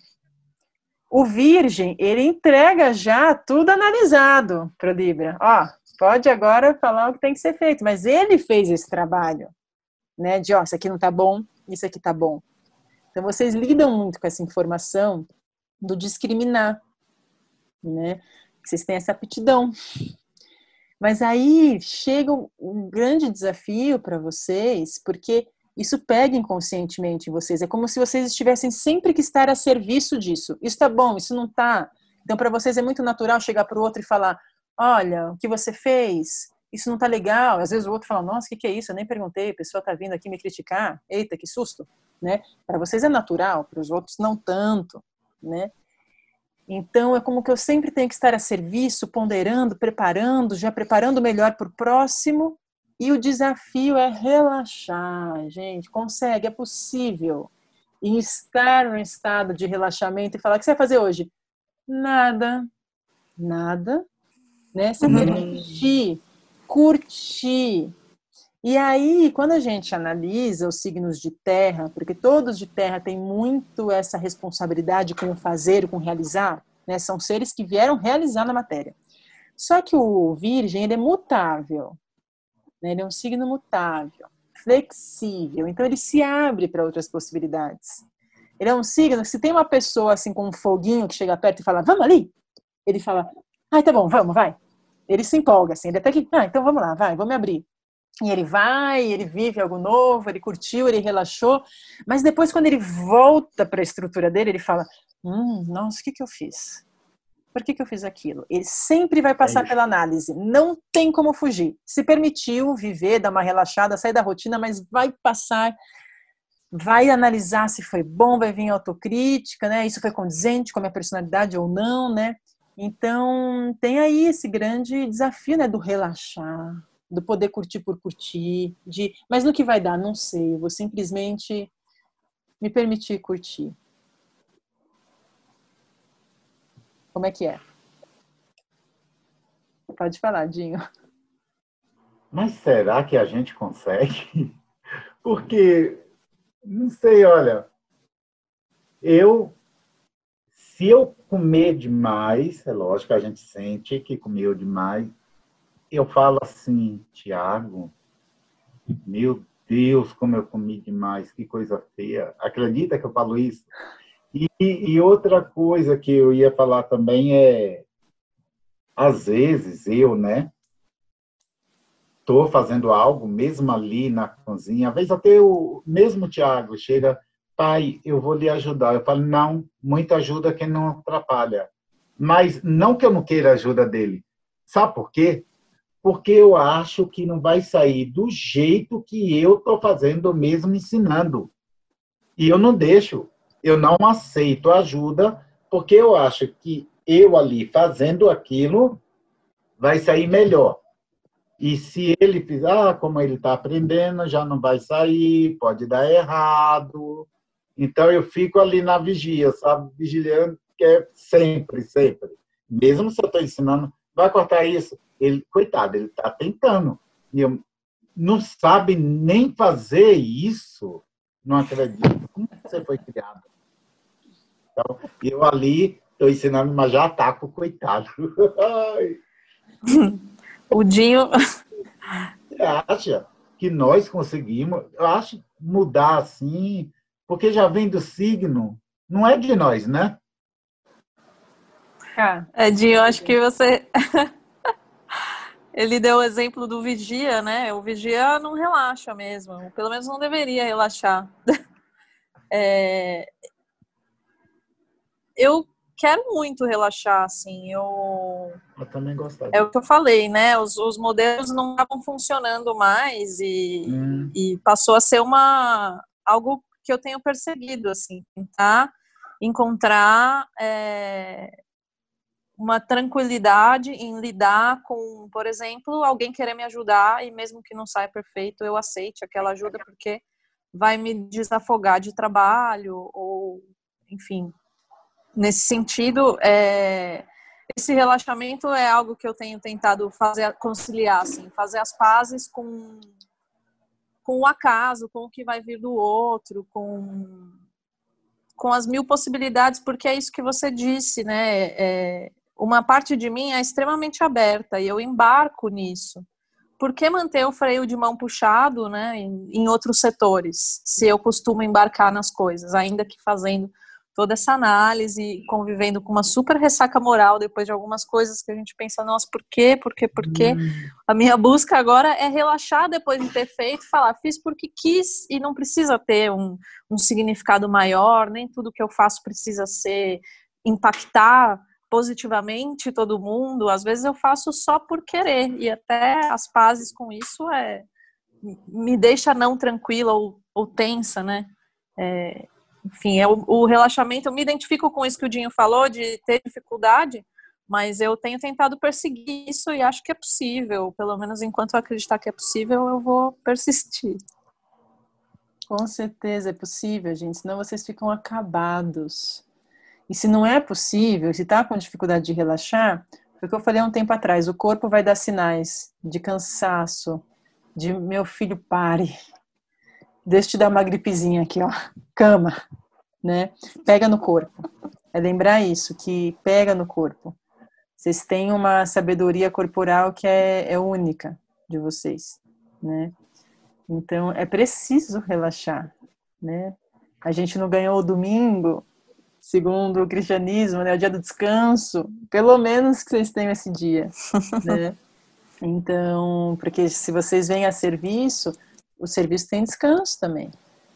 O Virgem, ele entrega já tudo analisado para Libra. Ó, pode agora falar o que tem que ser feito, mas ele fez esse trabalho né? De ó, isso aqui não tá bom, isso aqui tá bom. Então vocês lidam muito com essa informação do discriminar, né? Vocês têm essa aptidão. Mas aí chega um grande desafio para vocês, porque isso pega inconscientemente em vocês. É como se vocês estivessem sempre que estar a serviço disso. Isso tá bom, isso não tá. Então, para vocês é muito natural chegar para o outro e falar: olha, o que você fez isso não tá legal. Às vezes o outro fala, nossa, o que, que é isso? Eu nem perguntei, a pessoa tá vindo aqui me criticar. Eita, que susto, né? Para vocês é natural, para os outros não tanto, né? Então é como que eu sempre tenho que estar a serviço, ponderando, preparando, já preparando melhor para o próximo. E o desafio é relaxar, gente. Consegue, é possível. E estar no estado de relaxamento e falar: o que você vai fazer hoje? Nada. Nada. Né? Se permitir uhum curtir. E aí, quando a gente analisa os signos de terra, porque todos de terra têm muito essa responsabilidade com o fazer, com o realizar, né? São seres que vieram realizar na matéria. Só que o virgem, ele é mutável. Né? Ele é um signo mutável, flexível. Então, ele se abre para outras possibilidades. Ele é um signo, se tem uma pessoa assim com um foguinho que chega perto e fala, vamos ali, ele fala, ai, tá bom, vamos, vai ele se empolga, assim, ele até que, ah, então vamos lá, vai, vamos abrir. E ele vai, ele vive algo novo, ele curtiu, ele relaxou, mas depois, quando ele volta para a estrutura dele, ele fala: Hum, nossa, o que, que eu fiz? Por que, que eu fiz aquilo? Ele sempre vai passar é pela análise, não tem como fugir. Se permitiu viver, dar uma relaxada, sair da rotina, mas vai passar, vai analisar se foi bom, vai vir autocrítica, né? Isso foi condizente com a minha personalidade ou não, né? Então, tem aí esse grande desafio, né, do relaxar, do poder curtir por curtir, de, mas no que vai dar, não sei, eu vou simplesmente me permitir curtir. Como é que é? Pode falar, Dinho. Mas será que a gente consegue? [laughs] Porque, não sei, olha, eu se eu comer demais, é lógico, a gente sente que comeu demais. Eu falo assim, Tiago, Meu Deus, como eu comi demais, que coisa feia. Acredita que eu falo isso? E, e outra coisa que eu ia falar também é, às vezes eu, né, estou fazendo algo, mesmo ali na cozinha, às vezes até o mesmo Tiago chega, pai, eu vou lhe ajudar. Eu falo, não, muita ajuda que não atrapalha. Mas não que eu não queira a ajuda dele. Sabe por quê? porque eu acho que não vai sair do jeito que eu estou fazendo mesmo ensinando. E eu não deixo, eu não aceito ajuda, porque eu acho que eu ali fazendo aquilo vai sair melhor. E se ele fizer, ah, como ele está aprendendo, já não vai sair, pode dar errado. Então eu fico ali na vigia, sabe? Vigilando, que é sempre, sempre. Mesmo se eu estou ensinando, vai cortar isso, ele, coitado, ele está tentando. E eu, não sabe nem fazer isso. Não acredito. Como você foi criado? Então, eu ali estou ensinando, mas já ataco, coitado. [laughs] o Dinho. Você acha que nós conseguimos? Eu acho mudar assim, porque já vem do signo, não é de nós, né? É, Dinho, eu acho que você [laughs] ele deu o exemplo do vigia, né? O vigia não relaxa mesmo, pelo menos não deveria relaxar. [laughs] É... Eu quero muito relaxar, assim. Eu, eu também gosto. É o que eu falei, né? Os, os modelos não estavam funcionando mais e, hum. e passou a ser uma algo que eu tenho percebido, assim, tentar encontrar é, uma tranquilidade em lidar com, por exemplo, alguém querer me ajudar e mesmo que não saia perfeito, eu aceite aquela ajuda porque vai me desafogar de trabalho ou, enfim, nesse sentido, é, esse relaxamento é algo que eu tenho tentado fazer conciliar, assim, fazer as pazes com com o acaso, com o que vai vir do outro, com com as mil possibilidades, porque é isso que você disse, né? É, uma parte de mim é extremamente aberta e eu embarco nisso. Por que manter o freio de mão puxado né, em, em outros setores, se eu costumo embarcar nas coisas, ainda que fazendo toda essa análise, convivendo com uma super ressaca moral depois de algumas coisas que a gente pensa, nossa, por quê, por quê, por quê? Hum. A minha busca agora é relaxar depois de ter feito, falar, fiz porque quis e não precisa ter um, um significado maior, nem tudo que eu faço precisa ser impactar positivamente todo mundo, às vezes eu faço só por querer e até as pazes com isso é me deixa não tranquila ou, ou tensa, né? É, enfim, é o, relaxamento, eu me identifico com isso que o Dinho falou, de ter dificuldade, mas eu tenho tentado perseguir isso e acho que é possível, pelo menos enquanto eu acreditar que é possível, eu vou persistir. Com certeza é possível, gente, senão vocês ficam acabados. E se não é possível, se está com dificuldade de relaxar, foi o que eu falei há um tempo atrás, o corpo vai dar sinais de cansaço, de meu filho pare, deixa eu te dar uma gripezinha aqui, ó, cama, né? Pega no corpo. É lembrar isso, que pega no corpo. Vocês têm uma sabedoria corporal que é, é única de vocês, né? Então, é preciso relaxar, né? A gente não ganhou o domingo segundo o cristianismo, né, o dia do descanso, pelo menos que vocês tenham esse dia, [laughs] né? Então, porque se vocês vêm a serviço, o serviço tem descanso também.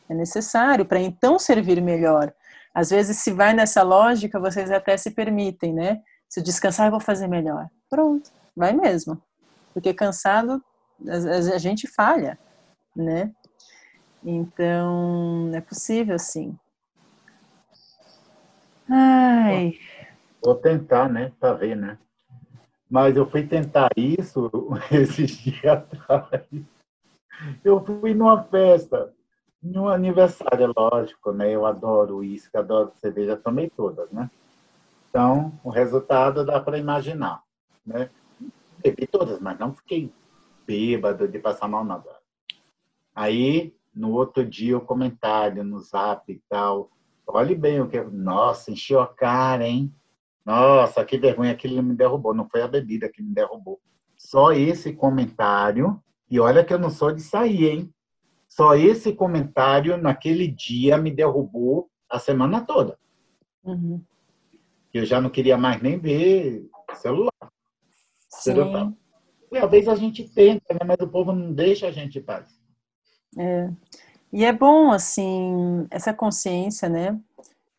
É necessário para então servir melhor. Às vezes, se vai nessa lógica, vocês até se permitem, né? Se descansar, eu vou fazer melhor. Pronto, vai mesmo. Porque cansado, a, a gente falha, né? Então, é possível, sim. Ai. Vou tentar, né? Para ver, né? Mas eu fui tentar isso [laughs] esses dias atrás. Eu fui numa festa, num aniversário, é lógico, né? Eu adoro uísque, adoro cerveja, tomei todas, né? Então, o resultado dá para imaginar, né? Bebi todas, mas não fiquei bêbado de passar mal nada. Aí, no outro dia, o comentário no zap e tal, Olhe bem o que. Nossa, encheu a cara, hein? Nossa, que vergonha que ele me derrubou. Não foi a bebida que me derrubou. Só esse comentário E olha que eu não sou de sair, hein? Só esse comentário naquele dia me derrubou a semana toda. Uhum. Eu já não queria mais nem ver celular. Sim. Talvez a gente tenta, né? mas o povo não deixa a gente em paz. É. E é bom, assim, essa consciência, né?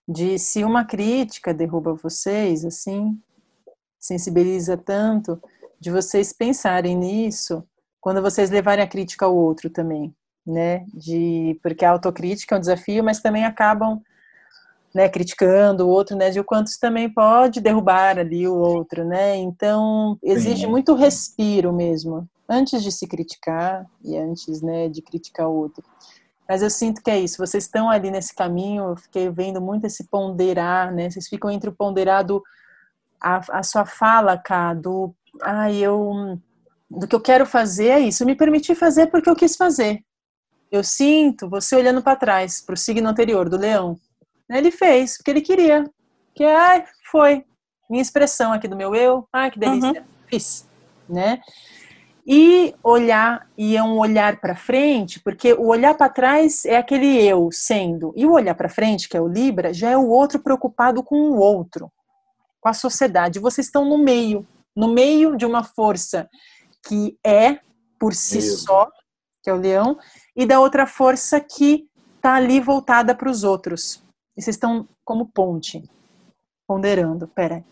De se uma crítica derruba vocês, assim, sensibiliza tanto, de vocês pensarem nisso quando vocês levarem a crítica ao outro também, né? De, porque a autocrítica é um desafio, mas também acabam né, criticando o outro, né, de o quanto isso também pode derrubar ali o outro, né? Então, exige Sim. muito respiro mesmo, antes de se criticar e antes, né, de criticar o outro. Mas eu sinto que é isso, vocês estão ali nesse caminho, eu fiquei vendo muito esse ponderar, né? Vocês ficam entre o ponderado a, a sua fala, cá, do ah, eu do que eu quero fazer é isso, me permitir fazer porque eu quis fazer. Eu sinto você olhando para trás, para o signo anterior do leão. Ele fez porque ele queria. Que ai, foi minha expressão aqui do meu eu. Ai, que delícia. Uhum. Fiz, né? E olhar e é um olhar para frente, porque o olhar para trás é aquele eu sendo, e o olhar para frente, que é o Libra, já é o outro preocupado com o outro, com a sociedade. Vocês estão no meio, no meio de uma força que é por si só, que é o leão, e da outra força que está ali voltada para os outros. E vocês estão como ponte, ponderando. Pera,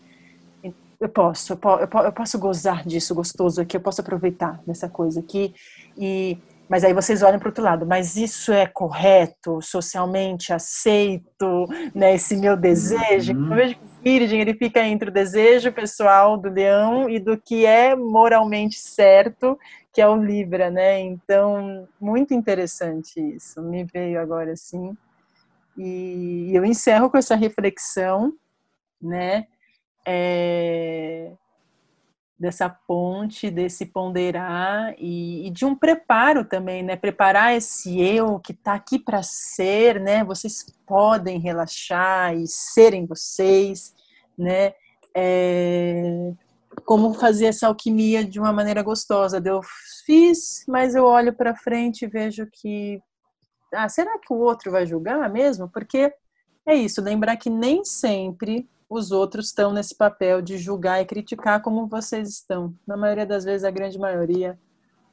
eu posso, eu posso, eu posso gozar disso gostoso aqui, eu posso aproveitar dessa coisa aqui. E, mas aí vocês olham para o outro lado, mas isso é correto, socialmente aceito, né? Esse meu desejo. Uhum. Eu vejo que o Virgem ele fica entre o desejo pessoal do leão e do que é moralmente certo, que é o Libra, né? Então, muito interessante isso. Me veio agora assim. E eu encerro com essa reflexão, né? É, dessa ponte, desse ponderar e, e, de um preparo também, né? Preparar esse eu que está aqui para ser, né? Vocês podem relaxar e serem vocês, né? É, como fazer essa alquimia de uma maneira gostosa. Eu fiz, mas eu olho para frente e vejo que ah, será que o outro vai julgar mesmo? Porque é isso, lembrar que nem sempre os outros estão nesse papel de julgar e criticar como vocês estão. Na maioria das vezes, a grande maioria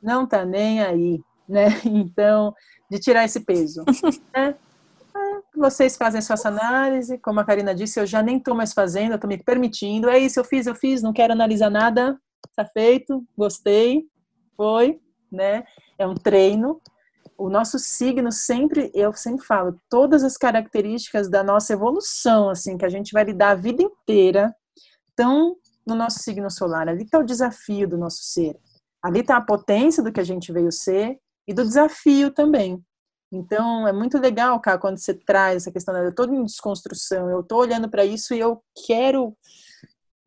não tá nem aí, né? [laughs] Então, de tirar esse peso, [laughs] né? É, vocês fazem sua análise, como a Karina disse, eu já nem estou mais fazendo, eu estou me permitindo. É isso, eu fiz, eu fiz, não quero analisar nada, tá feito, gostei, foi, né? É um treino o nosso signo sempre, eu sempre falo, todas as características da nossa evolução, assim, que a gente vai lidar a vida inteira, estão no nosso signo solar. Ali está o desafio do nosso ser. Ali está a potência do que a gente veio ser e do desafio também. Então, é muito legal, cara, quando você traz essa questão, eu estou em desconstrução, eu estou olhando para isso e eu quero,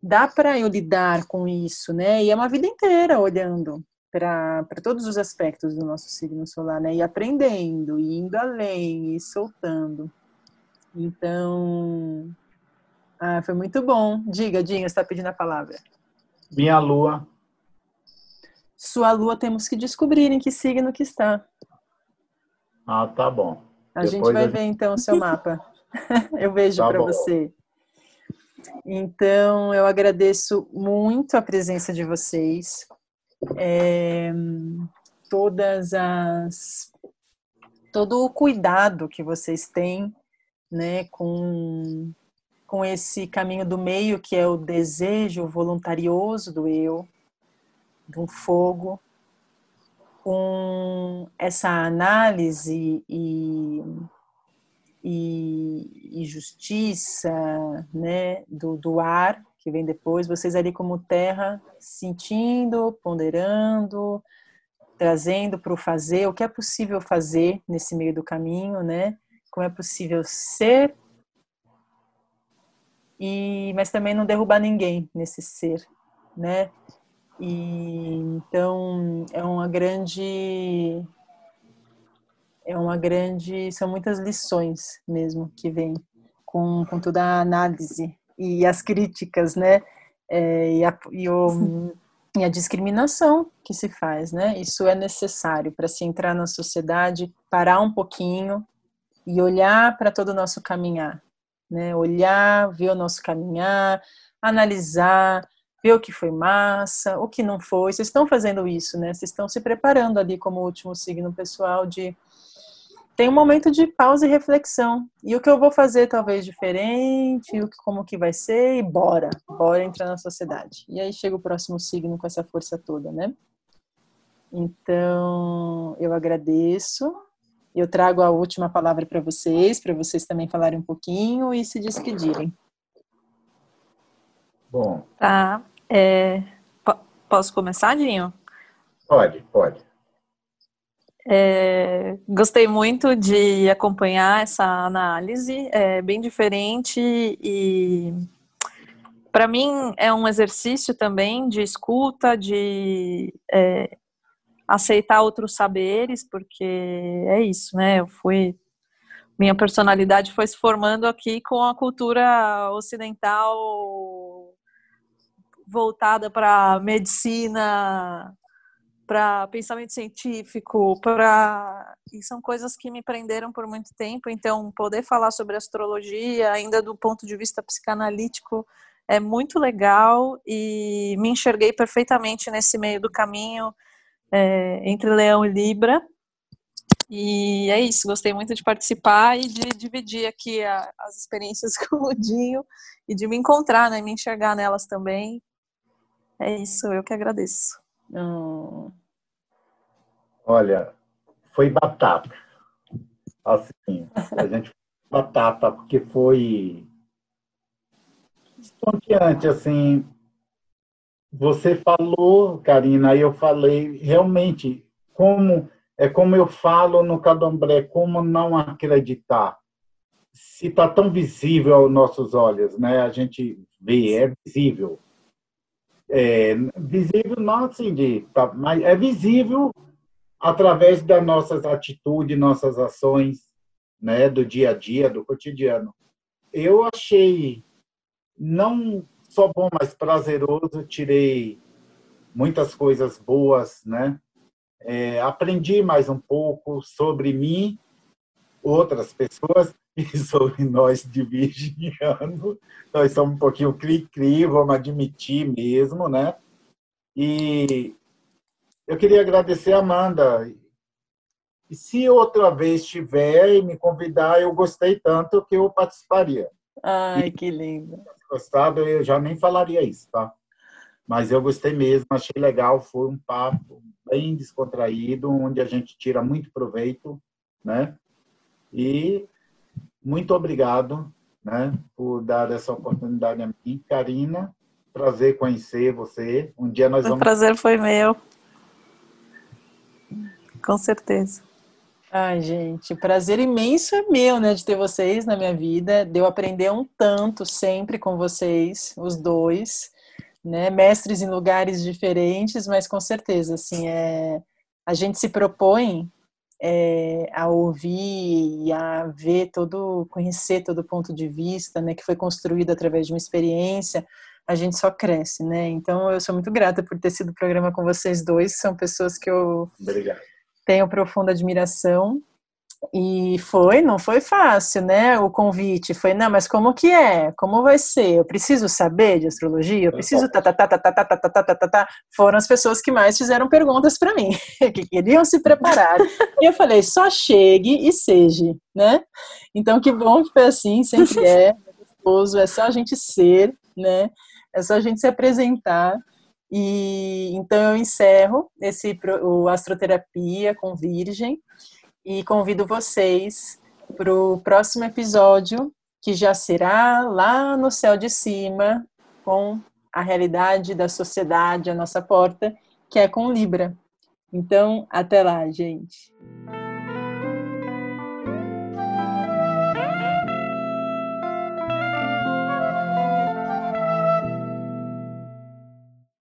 dá para eu lidar com isso, né? E é uma vida inteira olhando para todos os aspectos do nosso signo solar, né? E aprendendo, e indo além, e soltando. Então, ah, foi muito bom. Diga, Dinho, está pedindo a palavra. Minha lua. Sua lua temos que descobrir em que signo que está. Ah, tá bom. A Depois gente vai eu... ver então o seu mapa. [laughs] eu vejo tá para você. Então, eu agradeço muito a presença de vocês é, todas as todo o cuidado que vocês têm, né, com com esse caminho do meio que é o desejo voluntarioso do eu, do fogo, com essa análise e, e, e justiça, né, do, do ar que vem depois, vocês ali como terra, sentindo, ponderando, trazendo para o fazer, o que é possível fazer nesse meio do caminho, né? Como é possível ser, e mas também não derrubar ninguém nesse ser, né? E então é uma grande é uma grande são muitas lições mesmo que vem com, com toda a análise e as críticas, né? É, e, a, e, o, e a discriminação que se faz, né? Isso é necessário para se entrar na sociedade, parar um pouquinho e olhar para todo o nosso caminhar, né? Olhar, ver o nosso caminhar, analisar, ver o que foi massa, o que não foi. Vocês estão fazendo isso, né? Vocês estão se preparando ali como último signo pessoal de tem um momento de pausa e reflexão. E o que eu vou fazer talvez diferente, o que, como que vai ser, e bora, bora entrar na sociedade. E aí chega o próximo signo com essa força toda, né? Então, eu agradeço. Eu trago a última palavra para vocês, para vocês também falarem um pouquinho e se despedirem. Bom. Tá. É, posso começar, Dinho? Pode, pode. É, gostei muito de acompanhar essa análise, é bem diferente e para mim é um exercício também de escuta, de é, aceitar outros saberes, porque é isso, né? Eu fui minha personalidade foi se formando aqui com a cultura ocidental voltada para medicina, para pensamento científico, para e são coisas que me prenderam por muito tempo. Então, poder falar sobre astrologia, ainda do ponto de vista psicanalítico, é muito legal e me enxerguei perfeitamente nesse meio do caminho é, entre Leão e Libra. E é isso, gostei muito de participar e de dividir aqui a, as experiências [laughs] com o Dinho e de me encontrar, né, me enxergar nelas também. É isso, eu que agradeço. Hum. Olha, foi batata. Assim, a gente batata, porque foi estonteante, assim. Você falou, Karina, aí eu falei, realmente, como é como eu falo no Cadombré, como não acreditar? Se está tão visível aos nossos olhos, né? A gente vê, é visível é, visível não assim de, tá, mas é visível através das nossas atitudes, nossas ações, né, do dia a dia, do cotidiano. Eu achei não só bom, mas prazeroso. Tirei muitas coisas boas, né? É, aprendi mais um pouco sobre mim, outras pessoas [laughs] e sobre nós de virginiano. Nós somos um pouquinho cri-cri, vamos admitir mesmo, né? E eu queria agradecer a Amanda. E se outra vez tiver e me convidar, eu gostei tanto que eu participaria. Ai, e, que lindo. Se gostado, eu já nem falaria isso, tá? Mas eu gostei mesmo, achei legal, foi um papo bem descontraído, onde a gente tira muito proveito, né? E muito obrigado né, por dar essa oportunidade a mim. Karina, prazer conhecer você. Um dia nós vamos. O prazer foi meu. Com certeza. Ai, gente, prazer imenso é meu, né, de ter vocês na minha vida. Deu aprender um tanto sempre com vocês, os dois, né, mestres em lugares diferentes, mas com certeza, assim, é, a gente se propõe é, a ouvir e a ver todo, conhecer todo o ponto de vista, né, que foi construído através de uma experiência, a gente só cresce, né? Então eu sou muito grata por ter sido programa com vocês dois, são pessoas que eu Obrigado. Tenho profunda admiração e foi, não foi fácil, né? O convite foi, não, mas como que é? Como vai ser? Eu preciso saber de astrologia? Eu preciso tá, tá, tá, tá, tá, tá, tá, tá, tá, tá, tá. Foram as pessoas que mais fizeram perguntas para mim, que queriam se preparar. e eu falei, só chegue e seja, né? Então que bom que foi assim, sempre é, é só a gente ser, né? É só a gente se apresentar. E então eu encerro esse o astroterapia com Virgem e convido vocês para o próximo episódio, que já será lá no céu de cima, com a realidade da sociedade à nossa porta, que é com Libra. Então, até lá, gente.